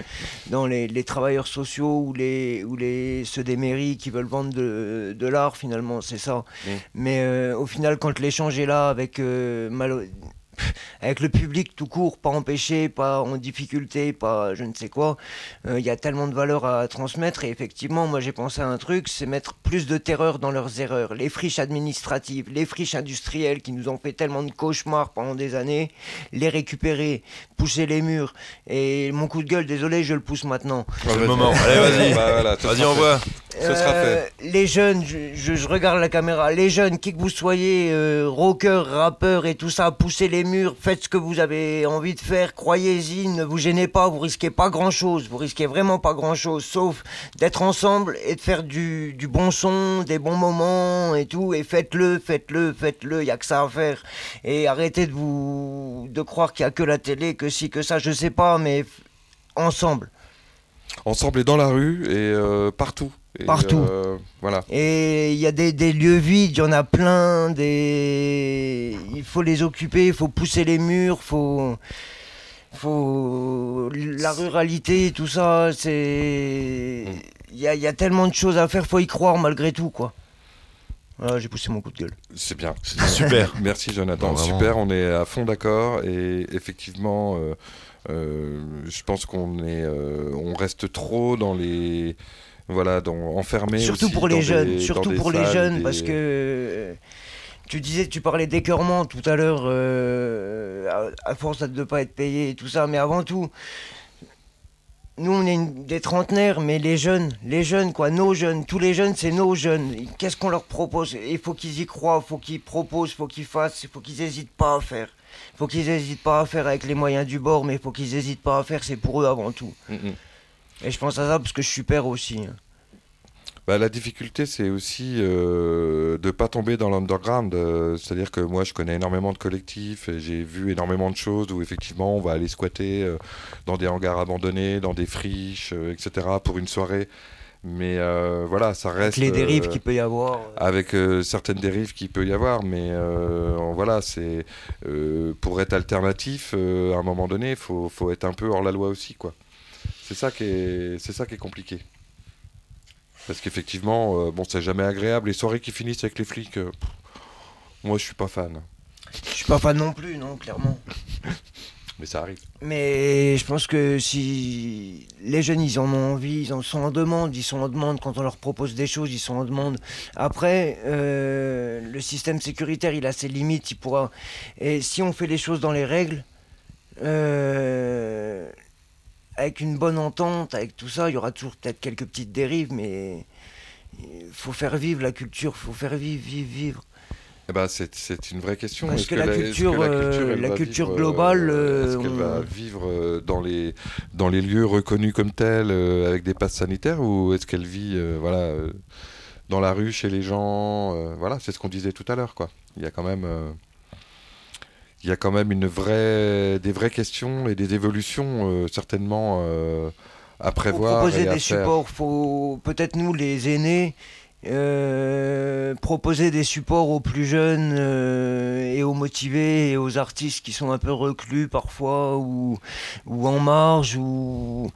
dans les, les travailleurs sociaux ou les, ou les ceux des mairies qui veulent vendre de, de l'art finalement, c'est ça. Mais euh, au final quand l'échange est là avec euh, malo- avec le public tout court, pas empêché, pas en difficulté, pas je ne sais quoi. Euh, Il y a tellement de valeur à transmettre et effectivement, moi j'ai pensé à un truc, c'est mettre plus de terreur dans leurs erreurs. Les friches administratives, les friches industrielles qui nous ont fait tellement de cauchemars pendant des années, les récupérer, pousser les murs. Et mon coup de gueule, désolé, je le pousse maintenant. C'est le moment. Allez, vas-y. Bah, voilà, Vas-y, sera envoie. Ce sera Euh, Les jeunes, je, je- je regarde la caméra, les jeunes, qui que vous soyez, euh, rockers, rappeurs et tout ça, poussez les murs, faites ce que vous avez envie de faire, croyez-y, ne vous gênez pas, vous risquez pas grand-chose, vous risquez vraiment pas grand-chose, sauf d'être ensemble et de faire du, du bon son, des bons moments et tout, et faites-le, faites-le, faites-le, il y a que ça à faire. Et arrêtez de vous de croire qu'il y a que la télé, que si, que ça, je sais pas, mais ensemble. Ensemble et dans la rue et euh, partout. Et, Partout. euh, voilà. Et il y a des, des lieux vides, il y en a plein, des... il faut les occuper, il faut pousser les murs, faut... faut... La ruralité, tout ça, c'est... Il y a, il y a tellement de choses à faire, faut y croire malgré tout, quoi. Voilà, j'ai poussé mon coup de gueule. C'est bien. C'était super. Merci Jonathan. Non. Super, on est à fond d'accord et effectivement, euh, euh, je pense qu'on est, euh, on reste trop dans les voilà, dans, enfermés. Surtout aussi pour les jeunes, des- surtout pour les jeunes, des- parce que euh, tu disais, tu parlais d'écœurement tout à l'heure, euh, à, à force de ne pas être payé et tout ça, mais avant tout, nous on est une- des trentenaires, mais les jeunes, les jeunes quoi, nos jeunes, tous les jeunes c'est nos jeunes. Qu'est-ce qu'on leur propose? Il faut qu'ils y croient, il faut qu'ils proposent, il faut qu'ils fassent, il faut qu'ils n'hésitent pas à faire. Il faut qu'ils n'hésitent pas à faire avec les moyens du bord, mais il faut qu'ils n'hésitent pas à faire, c'est pour eux avant tout. Mm, mm. Et je pense à ça parce que je suis père aussi. Bah, la difficulté, c'est aussi euh, de pas tomber dans l'underground. euh, C'est-à-dire que moi, je connais énormément de collectifs et j'ai vu énormément de choses où effectivement, on va aller squatter euh, dans des hangars abandonnés, dans des friches, etc. pour une soirée. Mais voilà, ça Avec reste. les dérives qu'il peut y avoir. avec certaines dérives qu'il peut y avoir, mais voilà, c'est pour être alternatif, à un moment donné, il faut, faut être un peu hors la loi aussi, quoi. C'est ça qui est, c'est ça qui est compliqué. Parce qu'effectivement, euh, bon, c'est jamais agréable. Les soirées qui finissent avec les flics, euh, pff, moi, je suis pas fan, Je suis pas fan non plus, non, clairement. mais ça arrive. Mais je pense que si les jeunes, ils en ont envie, ils en sont en demande, ils sont en demande quand on leur propose des choses, ils sont en demande. Après, euh, le système sécuritaire, il a ses limites, il pourra. Et si on fait les choses dans les règles, euh, avec une bonne entente, avec tout ça, il y aura toujours peut-être quelques petites dérives, mais il faut faire vivre la culture, faut faire vivre, vivre, vivre. Eh ben, c'est, c'est une vraie question. Parce Est-ce que la est-ce culture, euh, la va culture vivre, globale, euh, est-ce euh, qu'elle on- va vivre euh, dans les, dans les lieux reconnus comme tels euh, avec des passes sanitaires ou est-ce qu'elle vit euh, voilà, euh, dans la rue chez les gens euh, Voilà, c'est ce qu'on disait tout à l'heure. Quoi. Il y a quand même. euh, il y a quand même une vraie, des vraies questions et des évolutions euh, certainement euh, à prévoir proposer et à des faire. supports, faut peut-être nous les aînés euh, proposer des supports aux plus jeunes euh, et aux motivés et aux artistes qui sont un peu reclus parfois ou, en marge ou,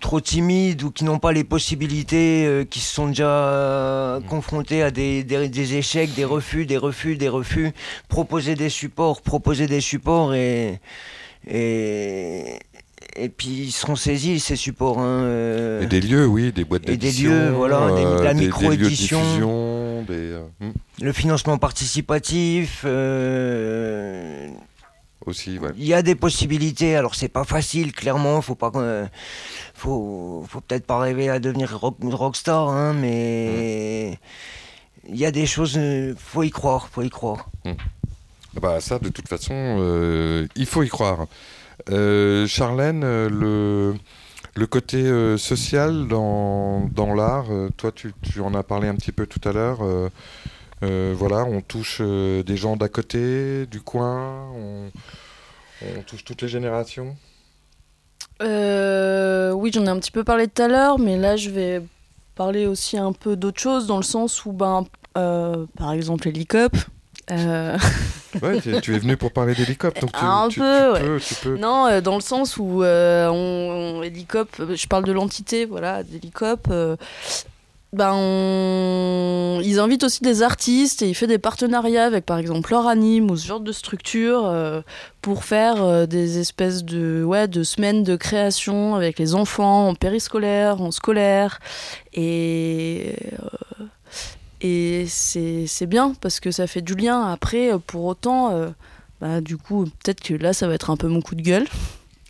trop timides ou qui n'ont pas les possibilités, euh, qui se sont déjà confrontés à des, échecs, des refus, des refus, des refus. Proposer des supports, proposer des supports et, et puis ils seront saisis ces supports. hein, euh. Et des lieux, oui, des boîtes Et des d'édition, lieux, voilà, des- la des- de micro-édition. des, euh, hmm, le financement participatif. euh, aussi, ouais. Il y a des possibilités. Alors c'est pas facile, clairement. Faut pas, euh, faut, faut peut-être pas rêver à devenir rock, rockstar, hein, mais il y a des choses. euh, faut y croire, faut y croire. Ah Bah, ça, de toute façon, euh, il faut y croire. Euh, Charlène, euh, le, côté euh, social dans, l'art, toi, tu, en as parlé un petit peu tout à l'heure. voilà, on touche des gens d'à côté, du coin, on, touche toutes les générations. Oui, j'en ai un petit peu parlé tout à l'heure, mais là, je vais parler aussi un peu d'autre chose, dans le sens où, ben, par exemple, Helicop. Euh, Ouais, tu, tu es venu pour parler donc tu, Un tu- peu, tu peux, tu peux. Non, euh, dans le sens où euh, on, on- Hélicop, euh, je parle de l'entité, voilà, d'Hélicop. euh, ben on- ils invitent aussi des artistes et ils font des partenariats avec par exemple leur anime ou ce genre de structure pour faire des espèces de ouais de semaines de création avec les enfants en périscolaire, en scolaire et et c'est c'est bien parce que ça fait du lien après euh, pour autant euh, bah, du coup, peut-être que là, ça va être un peu mon coup de gueule.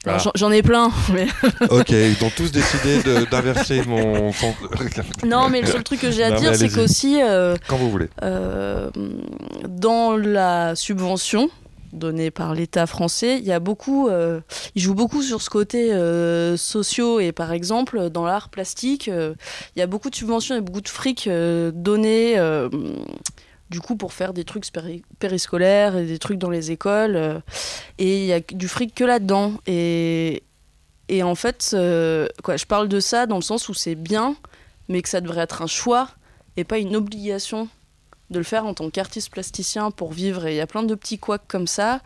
Ah. j'en- ai plein, mais... Ok, ils ont tous décidé d'inverser mon. non, mais le seul truc que j'ai à Non, dire, c'est qu'aussi, euh, Quand vous voulez. euh, dans la subvention donnée par l'État français, il y a beaucoup, euh, ils jouent beaucoup sur ce côté euh, sociaux et par exemple dans l'art plastique, euh, il y a beaucoup de subventions et beaucoup de fric euh, donnés. euh, du coup, pour faire des trucs péri- périscolaires et des trucs dans les écoles. et il y a du fric que là-dedans. Et, et en fait, quoi, je parle de ça dans le sens où c'est bien, mais que ça devrait être un choix et pas une obligation de le faire en tant qu'artiste plasticien pour vivre. Et il y a plein de petits couacs comme ça.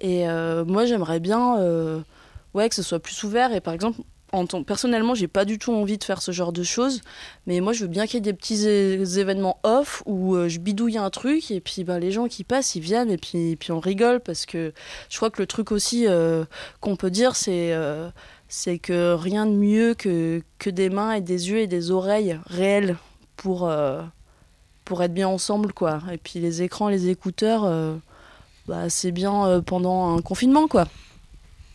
Et euh, moi, j'aimerais bien euh, ouais, que ce soit plus ouvert. Et par exemple, en tant, personnellement, j'ai pas du tout envie de faire ce genre de choses. Mais moi, je veux bien qu'il y ait des petits événements off où euh, je bidouille un truc et puis bah, les gens qui passent, ils viennent et puis, puis on rigole parce que je crois que le truc aussi qu'on peut dire, c'est. c'est que rien de mieux que, que des mains et des yeux et des oreilles réelles pour, pour être bien ensemble, quoi. Et puis les écrans, les écouteurs, euh, bah, c'est bien euh, pendant un confinement, quoi.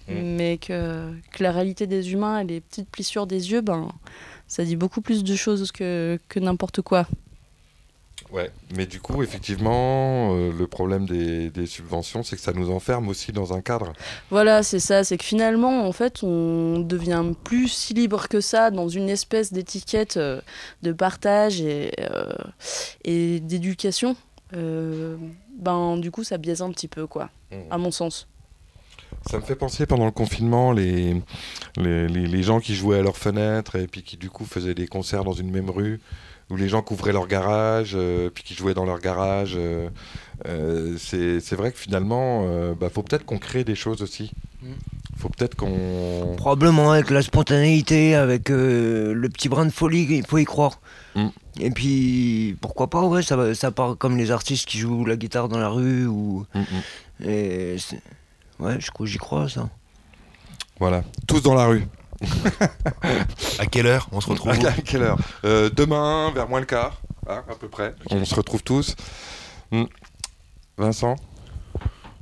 Mm. Mais que, que la réalité des humains et les petites plissures des yeux, ben, ça dit beaucoup plus de choses que, que n'importe quoi. Ouais, mais du coup, effectivement, euh, le problème des, des subventions, c'est que ça nous enferme aussi dans un cadre. Voilà, c'est ça, c'est que finalement, en fait, on devient plus si libre que ça dans une espèce d'étiquette euh, de partage et, euh, et d'éducation. Ben, du coup, ça biaise un petit peu, quoi, à mon sens. Ça me fait penser pendant le confinement, les, les, les- les gens qui jouaient à leurs fenêtres et puis qui du coup faisaient des concerts dans une même rue, ou les gens qui ouvraient leur garage, euh, puis qui jouaient dans leur garage. euh, euh, c'est vrai que finalement, euh, bah, faut peut-être qu'on crée des choses aussi. Mm. Faut peut-être qu'on. Probablement avec la spontanéité, avec le petit brin de folie, il faut y croire. Mm. Et puis, pourquoi pas, ouais, ça, ça part comme les artistes qui jouent la guitare dans la rue. ou Mm, mm. et Ouais, j'y crois, ça. Voilà, tous dans la rue. À quelle heure on se retrouve À quelle heure? Euh, Demain, vers moins le quart, hein, à peu près. On se retrouve tous. Mm. Vincent?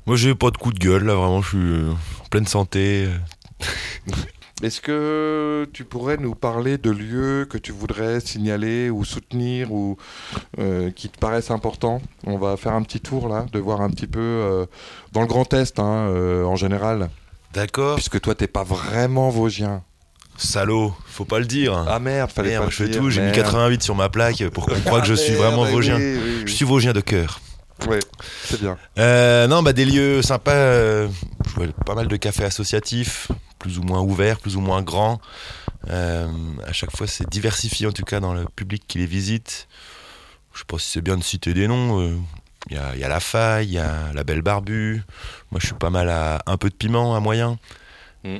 Moi, j'ai pas de coup de gueule, là, vraiment, je suis euh, en pleine santé. Est-ce que tu pourrais nous parler de lieux que tu voudrais signaler ou soutenir ou euh, qui te paraissent importants? On va faire un petit tour là, de voir un petit peu euh, dans le Grand Est hein, euh, en général, D'accord puisque toi t'es pas vraiment vosgien. Salaud, faut pas le dire. Ah merde, fallait Merde, pas je fais dire, tout, j'ai mis merde. 88 sur ma plaque pour qu'on croie que je suis Ah, vraiment merde, vosgien. oui, oui, Je suis vosgien de cœur. Ouais, c'est bien. Euh, non, bah des lieux sympas. euh, je vois pas mal de cafés associatifs, plus ou moins ouverts, plus ou moins grands. Euh, à chaque fois, c'est diversifié en tout cas dans le public qui les visite. Je sais pas si c'est bien de citer des noms. euh, Il y, a, il y a la faille, il y a la belle barbue. Moi, je suis pas mal à un peu de piment, à moyen. Mm.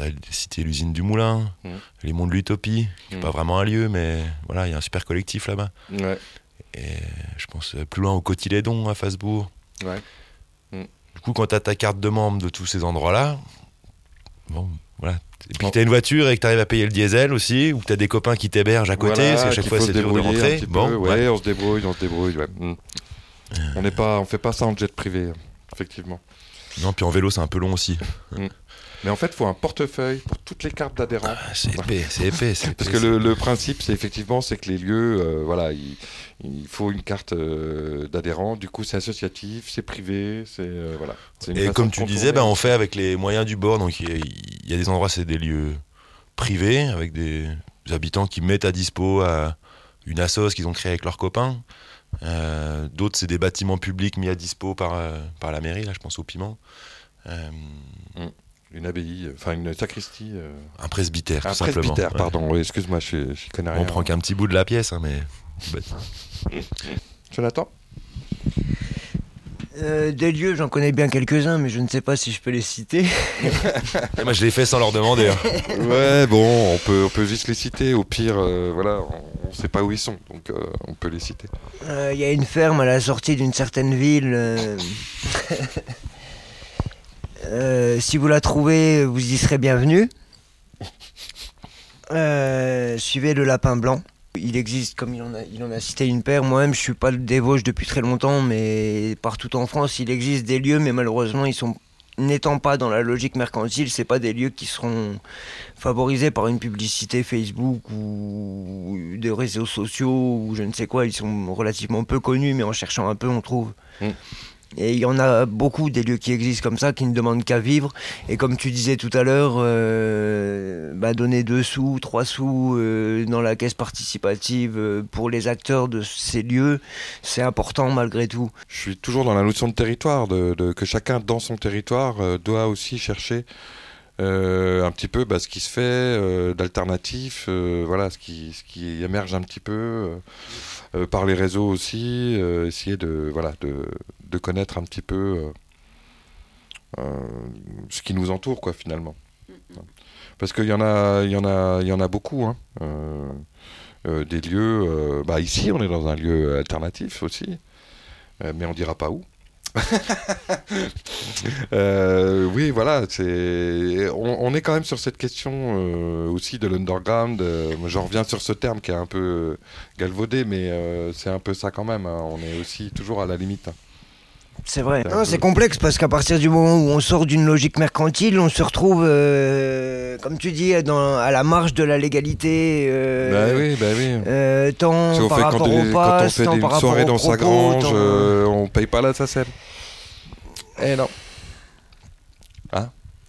Euh, T'as cité l'usine du Moulin, Mm. les monts de l'Utopie, qui n'est Mm. pas vraiment un lieu, mais voilà, il y a un super collectif là-bas. Ouais, Et je pense euh, plus loin au Cotilédon à Fasbourg. ouais. Du coup, quand tu as ta carte de membre de tous ces endroits-là, bon, voilà. Et puis Bon. tu as une voiture et que tu arrives à payer le diesel aussi, ou que tu as des copains qui t'hébergent à côté, Voilà, parce qu'à chaque fois c'est dur de rentrer. peu, Bon, ouais, ouais. on se débrouille, on se débrouille. ouais. Mm. On n'est pas, on fait pas ça en jet privé, effectivement. Non, puis en vélo c'est un peu long aussi. Mais en fait, il faut un portefeuille pour toutes les cartes d'adhérents. Ah, c'est épais, c'est épais. Parce que le, le principe, c'est effectivement, c'est que les lieux, euh, voilà, il, il faut une carte euh, d'adhérent. Du coup, c'est associatif, c'est privé, c'est euh, voilà. Et comme tu disais, bah, on fait avec les moyens du bord. Donc il y, a- il y a des endroits, c'est des lieux privés, avec des habitants qui mettent à dispo à une assoce qu'ils ont créée avec leurs copains. Euh, D'autres, c'est des bâtiments publics mis à dispo par, euh, par la mairie, là je pense au piment. Euh, une abbaye, enfin une sacristie, euh, un presbytère, tout un simplement. presbytère, Ouais. pardon. Oui, excuse-moi, je, je connais rien. On prend qu'un petit bout de la pièce, hein, mais. Jonathan? Euh, des lieux, j'en connais bien quelques-uns, mais je ne sais pas si je peux les citer. Et moi, je l'ai fait sans leur demander. hein. Ouais, bon, on peut, on peut juste les citer. Au pire, euh, voilà, on ne sait pas où ils sont, donc euh, on peut les citer. Euh, Il y a une ferme à la sortie d'une certaine ville. Euh, si vous la trouvez, vous y serez bienvenu. Euh, suivez le lapin blanc. Il existe, comme il en a, il en a cité une paire. Moi-même, je suis pas des Vosges depuis très longtemps, mais partout en France, il existe des lieux, mais malheureusement, ils sont n'étant pas dans la logique mercantile, c'est pas des lieux qui seront favorisés par une publicité Facebook ou des réseaux sociaux ou je ne sais quoi. Ils sont relativement peu connus, mais en cherchant un peu, on trouve. Mm. Et il y en a beaucoup des lieux qui existent comme ça, qui ne demandent qu'à vivre. Et comme tu disais tout à l'heure, euh, bah, donner deux sous, trois sous euh, dans la caisse participative euh, pour les acteurs de ces lieux, c'est important malgré tout. Je suis toujours dans la notion de territoire, de, que chacun dans son territoire doit aussi chercher un petit peu bah, ce qui se fait d'alternatif, voilà, ce qui, ce qui émerge un petit peu par les réseaux aussi, essayer de, voilà, de, de connaître un petit peu euh, euh, ce qui nous entoure, quoi, finalement. Parce qu'il y en a, il y en a, il y en a beaucoup, hein. Euh, euh, des lieux. euh, bah ici, on est dans un lieu alternatif aussi, mais on dira pas où. Oui, voilà, c'est on, on est quand même sur cette question aussi de l'underground. J'en reviens sur ce terme qui est un peu galvaudé, mais c'est un peu ça quand même. hein. On est aussi toujours à la limite. hein. C'est vrai. Non, c'est complexe parce qu'à partir du moment où on sort d'une logique mercantile, on se retrouve, euh, comme tu dis, dans, à la marge de la légalité. euh, bah oui, bah oui. euh, tant Si on par fait rapport quand, au des- quand on fait tant des par rapport aux dans sa grange, tant- euh, on paye pas la SACEM. Eh non.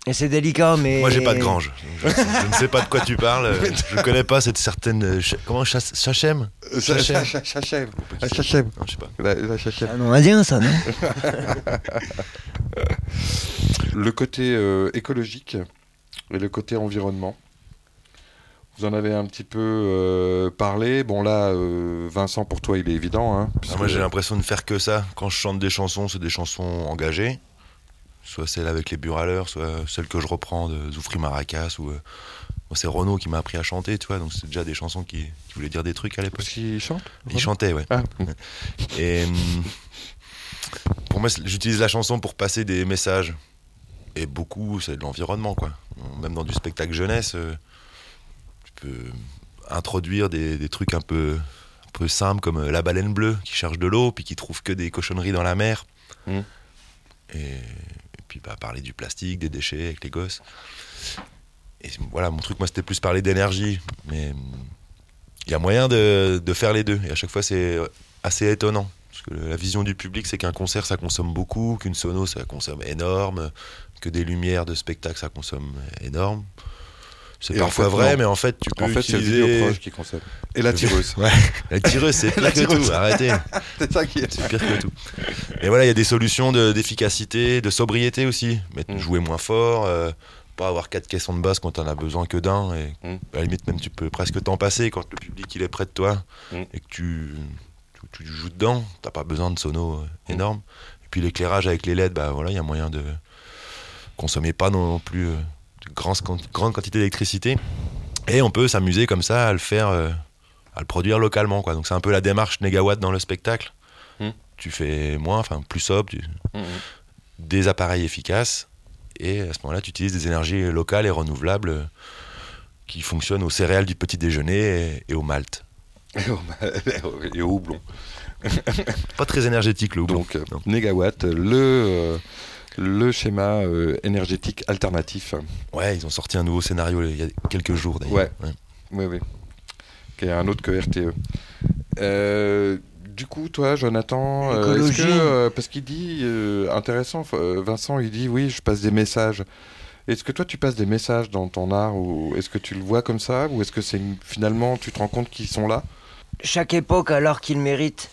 Et c'est délicat, mais. Moi, j'ai pas de grange. Je, je ne sais pas de quoi tu parles. Je connais pas cette certaine. ch- Comment chasse- Chachem? Chachem. Chachem. Chachem. Je sais pas. La, la Chachem. C'est un nom indien, ça, non? Le côté euh, écologique et le côté environnement. Vous en avez un petit peu euh, parlé. Bon là, euh, Vincent, pour toi, il est évident. Hein, Ah, moi, j'ai l'impression de faire que ça. Quand je chante des chansons, c'est des chansons engagées. Soit celles avec les buraleurs, soit celles que je reprends de Zoufri Maracas. Ou, euh, c'est Renaud qui m'a appris à chanter, tu vois. Donc, c'est déjà des chansons qui, qui voulaient dire des trucs à l'époque. Parce qu'il chante Il chantait, ouais. Ah, Et hum, pour moi, j'utilise la chanson pour passer des messages. Et beaucoup, c'est de l'environnement, quoi. Même dans du spectacle jeunesse, euh, tu peux introduire des, des trucs un peu, un peu simples comme euh, la baleine bleue qui cherche de l'eau puis qui trouve que des cochonneries dans la mer. Et, et puis bah, parler du plastique, des déchets avec les gosses. Et voilà, mon truc, moi, c'était plus parler d'énergie. Mais il y a moyen de, de faire les deux. Et à chaque fois, c'est assez étonnant. Parce que la vision du public, c'est qu'un concert, ça consomme beaucoup, qu'une sono, ça consomme énorme, que des lumières de spectacle, ça consomme énorme. C'est en parfois fait, vrai, non. mais en fait, tu peux en fait, le utiliser... qui consomme. Et la tireuse. Ouais, la tireuse, c'est pire que tout, arrêtez. c'est ça qui est. C'est pire que tout. Et voilà, il y a des solutions de- d'efficacité, de, sobriété aussi. Mettre, Mm. Jouer moins fort, euh, pas avoir quatre caissons de basse quand on a besoin que d'un. Et Mm. à la limite, même tu peux presque t'en passer quand le public il est près de toi Mm. et que tu, tu, tu joues dedans. T'as pas besoin de sono euh, énorme. Et puis l'éclairage avec les LED, bah voilà, il y a moyen de consommer pas non plus de grande, quantité d'électricité. Et on peut s'amuser comme ça à le faire, euh, à le produire localement. Quoi. Donc c'est un peu la démarche négawatt dans le spectacle. Mm. Tu fais moins, enfin plus sobre, tu- Mhm. des appareils efficaces. Et à ce moment-là, tu utilises des énergies locales et renouvelables euh, qui fonctionnent aux céréales du petit déjeuner et, et au malt. Et au- houblon. Pas très énergétique le houblon. Donc, euh, négawatt, le, euh, le schéma euh, énergétique alternatif. Ouais, ils ont sorti un nouveau scénario il y a quelques jours d'ailleurs. Ouais. Oui, oui. Qui est un autre que RTE. Euh, du coup, toi, Jonathan, euh, que, euh, parce qu'il dit, euh, intéressant, Vincent, il dit, oui, je passe des messages. Est-ce que toi, tu passes des messages dans ton art ou est-ce que tu le vois comme ça ou est-ce que c'est finalement, tu te rends compte qu'ils sont là? Chaque époque a l'art qu'il mérite.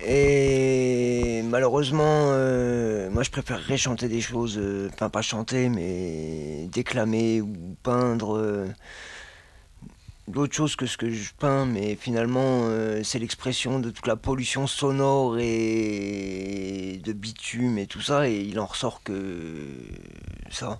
Et malheureusement, euh, moi je préférerais chanter des choses, euh, enfin pas chanter, mais déclamer ou peindre euh, d'autres choses que ce que je peins, mais finalement euh, c'est l'expression de toute la pollution sonore et de bitume et tout ça, et il en ressort que ça.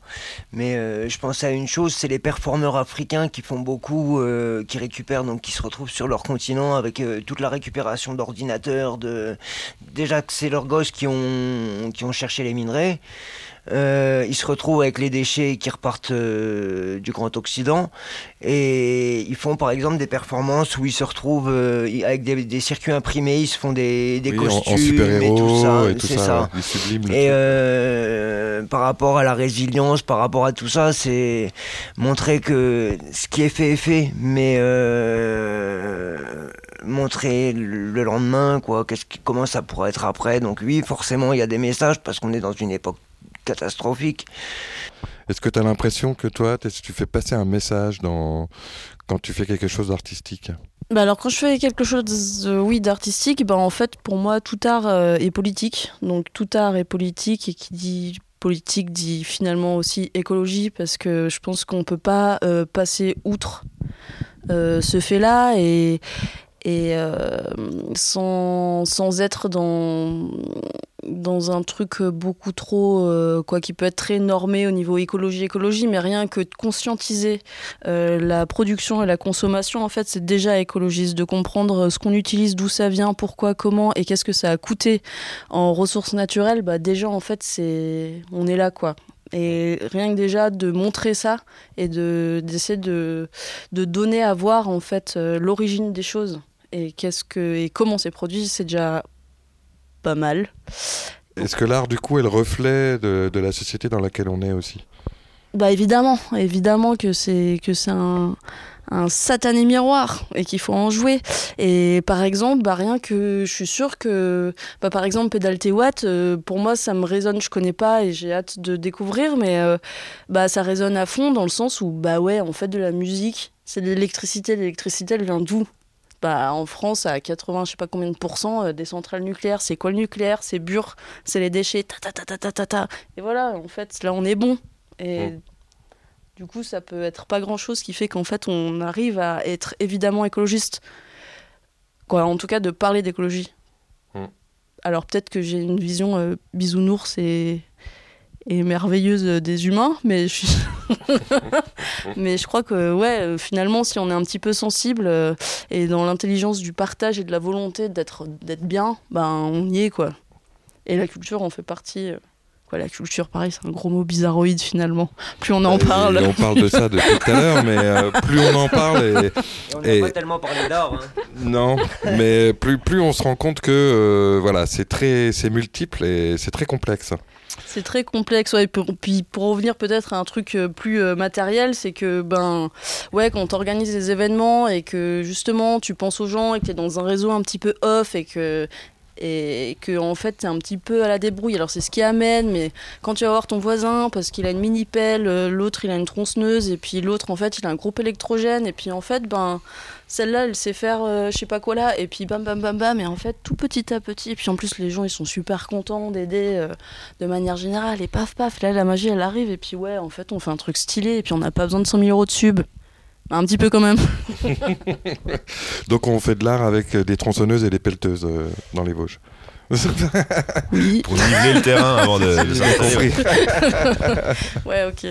Mais euh, je pense à une chose, c'est les performeurs africains qui font beaucoup, euh, qui récupèrent, donc qui se retrouvent sur leur continent avec toute la récupération d'ordinateurs, de déjà que c'est leurs gosses qui ont cherché les minerais. Euh, ils se retrouvent avec les déchets qui repartent euh, du Grand Occident et ils font par exemple des performances où ils se retrouvent euh, avec des, des circuits imprimés, ils se font des, des Oui, en- costumes en, et tout ça. et tout ça. ça. ouais. Par rapport à la résilience, par rapport à tout ça, c'est montrer que ce qui est fait est fait, mais montrer le le lendemain, quoi, qu'est-ce qui, comment ça pourrait être après. Donc oui, forcément, il y a des messages parce qu'on est dans une époque catastrophique. Est-ce que tu as l'impression que toi, t'es- tu fais passer un message dans... quand tu fais quelque chose d'artistique? Bah alors quand je fais quelque chose, euh, oui, d'artistique, bah en fait pour moi tout art euh, est politique. Donc tout art est politique et qui dit politique dit finalement aussi écologie parce que je pense qu'on peut pas euh, passer outre euh, ce fait-là et et euh, sans, sans être dans dans un truc euh, beaucoup trop, euh, quoi, qui peut être très normé au niveau écologie, écologie, mais rien que de conscientiser la production et la consommation, en fait, c'est déjà écologiste, de comprendre ce qu'on utilise, d'où ça vient, pourquoi, comment, et qu'est-ce que ça a coûté en ressources naturelles, bah déjà, en fait, c'est, on est là, quoi. Et rien que déjà de montrer ça et de d'essayer de, de donner à voir en fait l'origine des choses et qu'est-ce que et comment c'est produit, c'est déjà pas mal. Est-ce que l'art, du coup, est le reflet de, de la société dans laquelle on est aussi? Bah évidemment, évidemment que c'est que c'est un, un satané miroir et qu'il faut en jouer. Et par exemple, bah rien que je suis sûre que bah par exemple Pédale Watt, euh, pour moi ça me résonne, je connais pas et j'ai hâte de découvrir, mais euh, bah ça résonne à fond dans le sens où bah ouais, on fait de la musique, c'est de l'électricité, l'électricité elle vient d'où? Bah, en France, à 80, je sais pas combien de pourcents euh, des centrales nucléaires, c'est quoi le nucléaire C'est bure, c'est les déchets, ta ta ta ta ta ta ta. Et voilà, en fait, là on est bon. Et Mm. du coup, ça peut être pas grand chose qui fait qu'en fait on arrive à être évidemment écologiste. Quoi, en tout cas, de parler d'écologie. Mm. Alors peut-être que j'ai une vision euh, bisounours et, et merveilleuse des humains, mais je suis. mais je crois que ouais, euh, finalement, si on est un petit peu sensible euh, et dans l'intelligence du partage et de la volonté d'être d'être bien, ben on y est quoi. Et la culture en fait partie. euh, Quoi, la culture, pareil, c'est un gros mot bizarroïde finalement. Plus on en Euh, parle. et On parle de ça depuis tout à l'heure, mais euh, plus on en parle, et, On n'a Et- pas tellement parlé d'art. hein. non, mais plus, plus on se rend compte que euh, voilà, c'est très, c'est multiple et c'est très complexe. C'est très complexe, ouais. Pour, puis pour revenir peut-être à un truc euh, plus euh, matériel, c'est que ben ouais, quand tu organises des événements et que justement tu penses aux gens et que tu es dans un réseau un petit peu off et que et que en fait t'es un petit peu à la débrouille. Alors c'est ce qui amène, mais quand tu vas voir ton voisin parce qu'il a une mini pelle, euh, l'autre il a une tronçonneuse et puis l'autre en fait il a un groupe électrogène et puis en fait ben celle-là elle sait faire euh, je sais pas quoi là et puis bam bam bam bam et en fait tout petit à petit et puis en plus les gens ils sont super contents d'aider euh, de manière générale et paf paf là la magie elle arrive et puis ouais en fait on fait un truc stylé et puis on n'a pas besoin de 100 000 euros de sub un petit peu quand même Donc on fait de l'art avec des tronçonneuses et des pelleteuses euh, dans les Vosges. oui Pour niveler le terrain avant de, de s'installer. ouais ok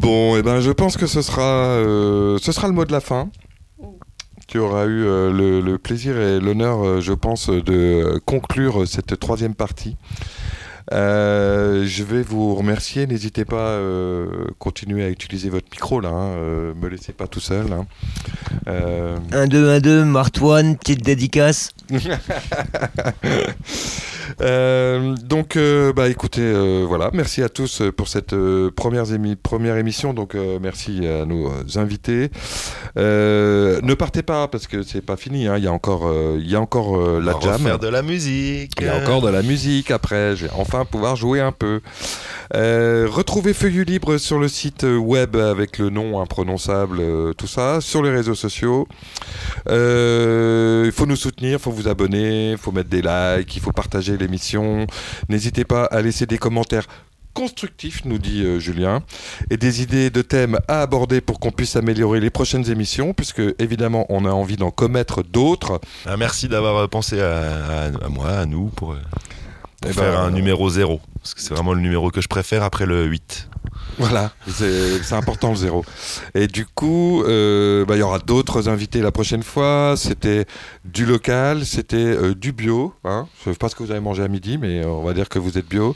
Bon, et ben je pense que ce sera, euh, ce sera le mot de la fin. Tu auras eu euh, le, le plaisir et l'honneur, euh, je pense, de conclure cette troisième partie. Je vais vous remercier. N'hésitez pas à continuer à utiliser votre micro là. Hein, me laissez pas tout seul. hein. 1, 2, 1, 2, Martoine, petite dédicace. Euh, donc, euh, bah écoutez, euh, voilà, merci à tous pour cette première, émi- première émission. Donc, merci à nos invités. Ne partez pas parce que c'est pas fini. hein, Il y a encore, il y a encore la On jam. refaire de la musique. Il y a encore de la musique après. Je vais enfin pouvoir jouer un peu. Retrouvez Feuillu Libre sur le site web avec le nom imprononçable, tout ça, sur les réseaux sociaux. Il faut nous soutenir, il faut vous abonner, il faut mettre des likes, il faut partager l'émission. N'hésitez pas à laisser des commentaires constructifs, nous dit euh, Julien, et des idées de thèmes à aborder pour qu'on puisse améliorer les prochaines émissions, puisque évidemment on a envie d'en commettre d'autres. Ah, merci d'avoir euh, pensé à, à- à moi, à nous, pour, euh, pour Eh faire ben, un numéro 0. Parce que c'est vraiment le numéro que je préfère après le 8. Voilà, c'est important le zéro. Et du coup, euh, bah, il y aura d'autres invités la prochaine fois. C'était du local, c'était euh, du bio. Hein. Je sais pas ce que vous avez mangé à midi, mais euh, on va dire que vous êtes bio.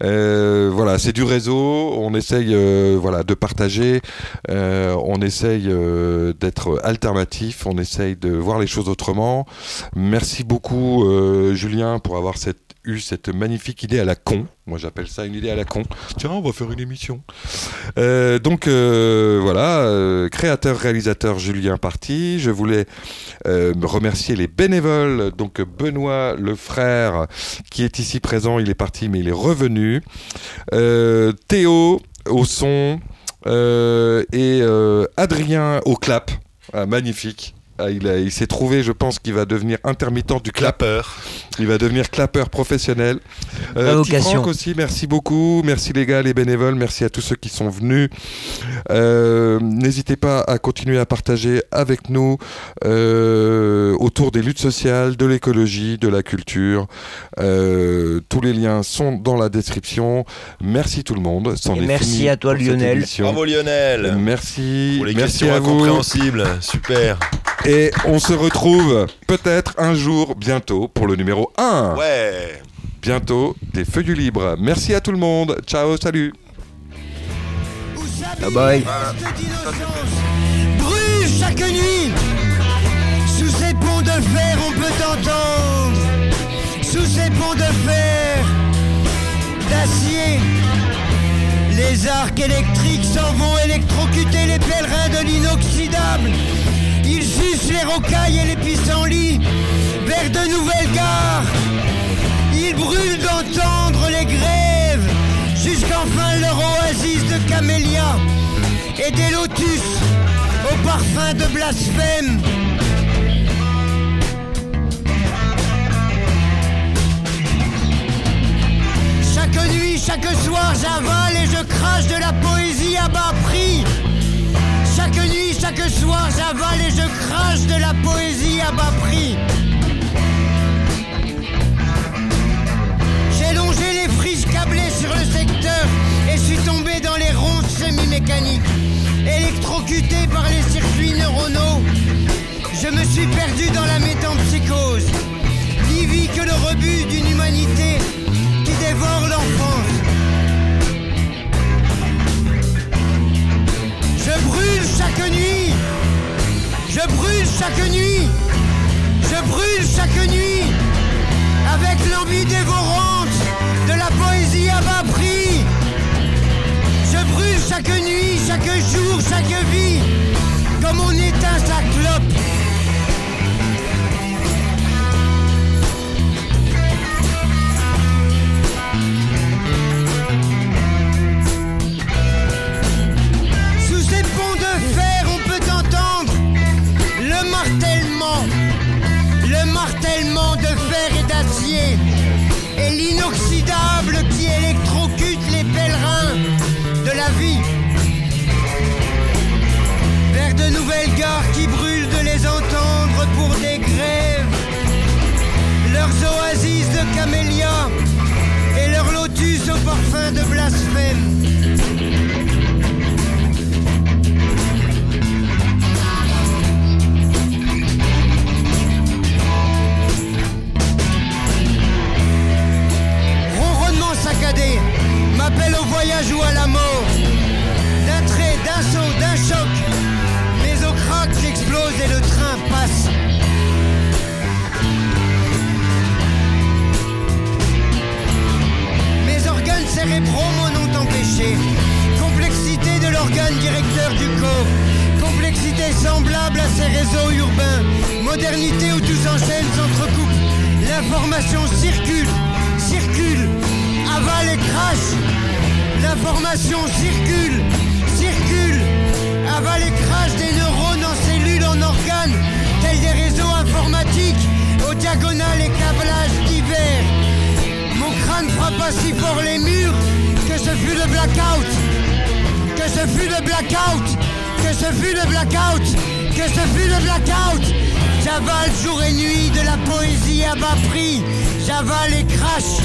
Voilà, c'est du réseau. On essaye voilà, de partager. On essaye d'être alternatif. On essaye de voir les choses autrement. Merci beaucoup, Julien, pour avoir cette eu cette magnifique idée à la con. Moi, j'appelle ça une idée à la con. Tiens, on va faire une émission. Euh, donc euh, voilà, euh, créateur, réalisateur Julien Parti. Je voulais remercier les bénévoles. Donc Benoît, le frère, qui est ici présent, il est parti, mais il est revenu. Théo au son et Adrien au clap. Ah, magnifique. Ah, il s'est trouvé, je pense, qu'il va devenir intermittent du clap. Clapper. Il va devenir clapeur professionnel. Euh. Franck aussi, merci beaucoup. Merci les gars, les bénévoles. Merci à tous ceux qui sont venus. Euh, N'hésitez pas à continuer à partager avec nous euh, autour des luttes sociales, de l'écologie, de la culture. Euh, tous les liens sont dans la description. Merci tout le monde. C'en Et est merci fini à toi, Lionel. Bravo Lionel. Merci. Pour les merci questions à vous. incompréhensibles. Super. Et on se retrouve peut-être un jour bientôt pour le numéro 1. Ouais. Bientôt des feuilles libres. Merci à tout le monde. Ciao, salut. Bye bye. Brûle chaque nuit Sous ces ponts de fer on peut t'entendre Sous ces ponts de fer D'acier Les arcs électriques s'en vont électrocuter les pèlerins de l'inoxydable Ils sucent les rocailles et les pissenlits Vers de nouvelles gares Ils brûlent d'entendre les grèves Jusqu'enfin leur oasis de camélias et des lotus au parfum de blasphème. Chaque nuit, chaque soir, j'avale et je crache de la poésie à bas prix. Chaque nuit, chaque soir, j'avale et je crache de la poésie à bas prix. J'ai longé les friches câblées sur le secteur et suis tombé dans les ronces semi-mécaniques. Électrocuté par les circuits neuronaux, je me suis perdu dans la métampsychose. Ni vie que le rebut d'une humanité qui dévore l'enfance. Je brûle chaque nuit, je brûle chaque nuit, je brûle chaque nuit avec l'envie dévorante de la poésie à bas prix. Je brûle chaque nuit, chaque jour, chaque vie, comme on éteint sa clope. Martèlement, le martèlement de fer et d'acier, et l'inoxydable qui électrocute les pèlerins de la vie. Vers de nouvelles gares qui brûlent de les entendre pour des grèves, leurs oasis de camélias et leurs lotus au parfum de blasphème. Saccadé m'appelle au voyage ou à la mort. D'un trait, d'un saut, d'un choc, mes os craquent, j'explose et le train passe. Mes organes cérébraux m'en ont empêché. Complexité de l'organe directeur du corps. Complexité semblable à ces réseaux urbains. Modernité où tout s'enchaîne, s'entrecoupe. L'information circule, circule, avale et crache. L'information circule, circule, avale et crache des neurones en cellules, en organes, tels des réseaux informatiques, aux diagonales et câblages divers. Mon crâne frappa si fort les murs que ce fut le blackout. Que ce fut le blackout. Que ce fut le blackout. Que ce fut le blackout. J'avale jour et nuit de la poésie à bas prix. J'avale et crache.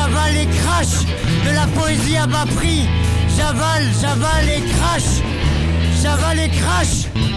J'avale et crache de la poésie à bas prix. J'avale, j'avale et crache. J'avale et crache.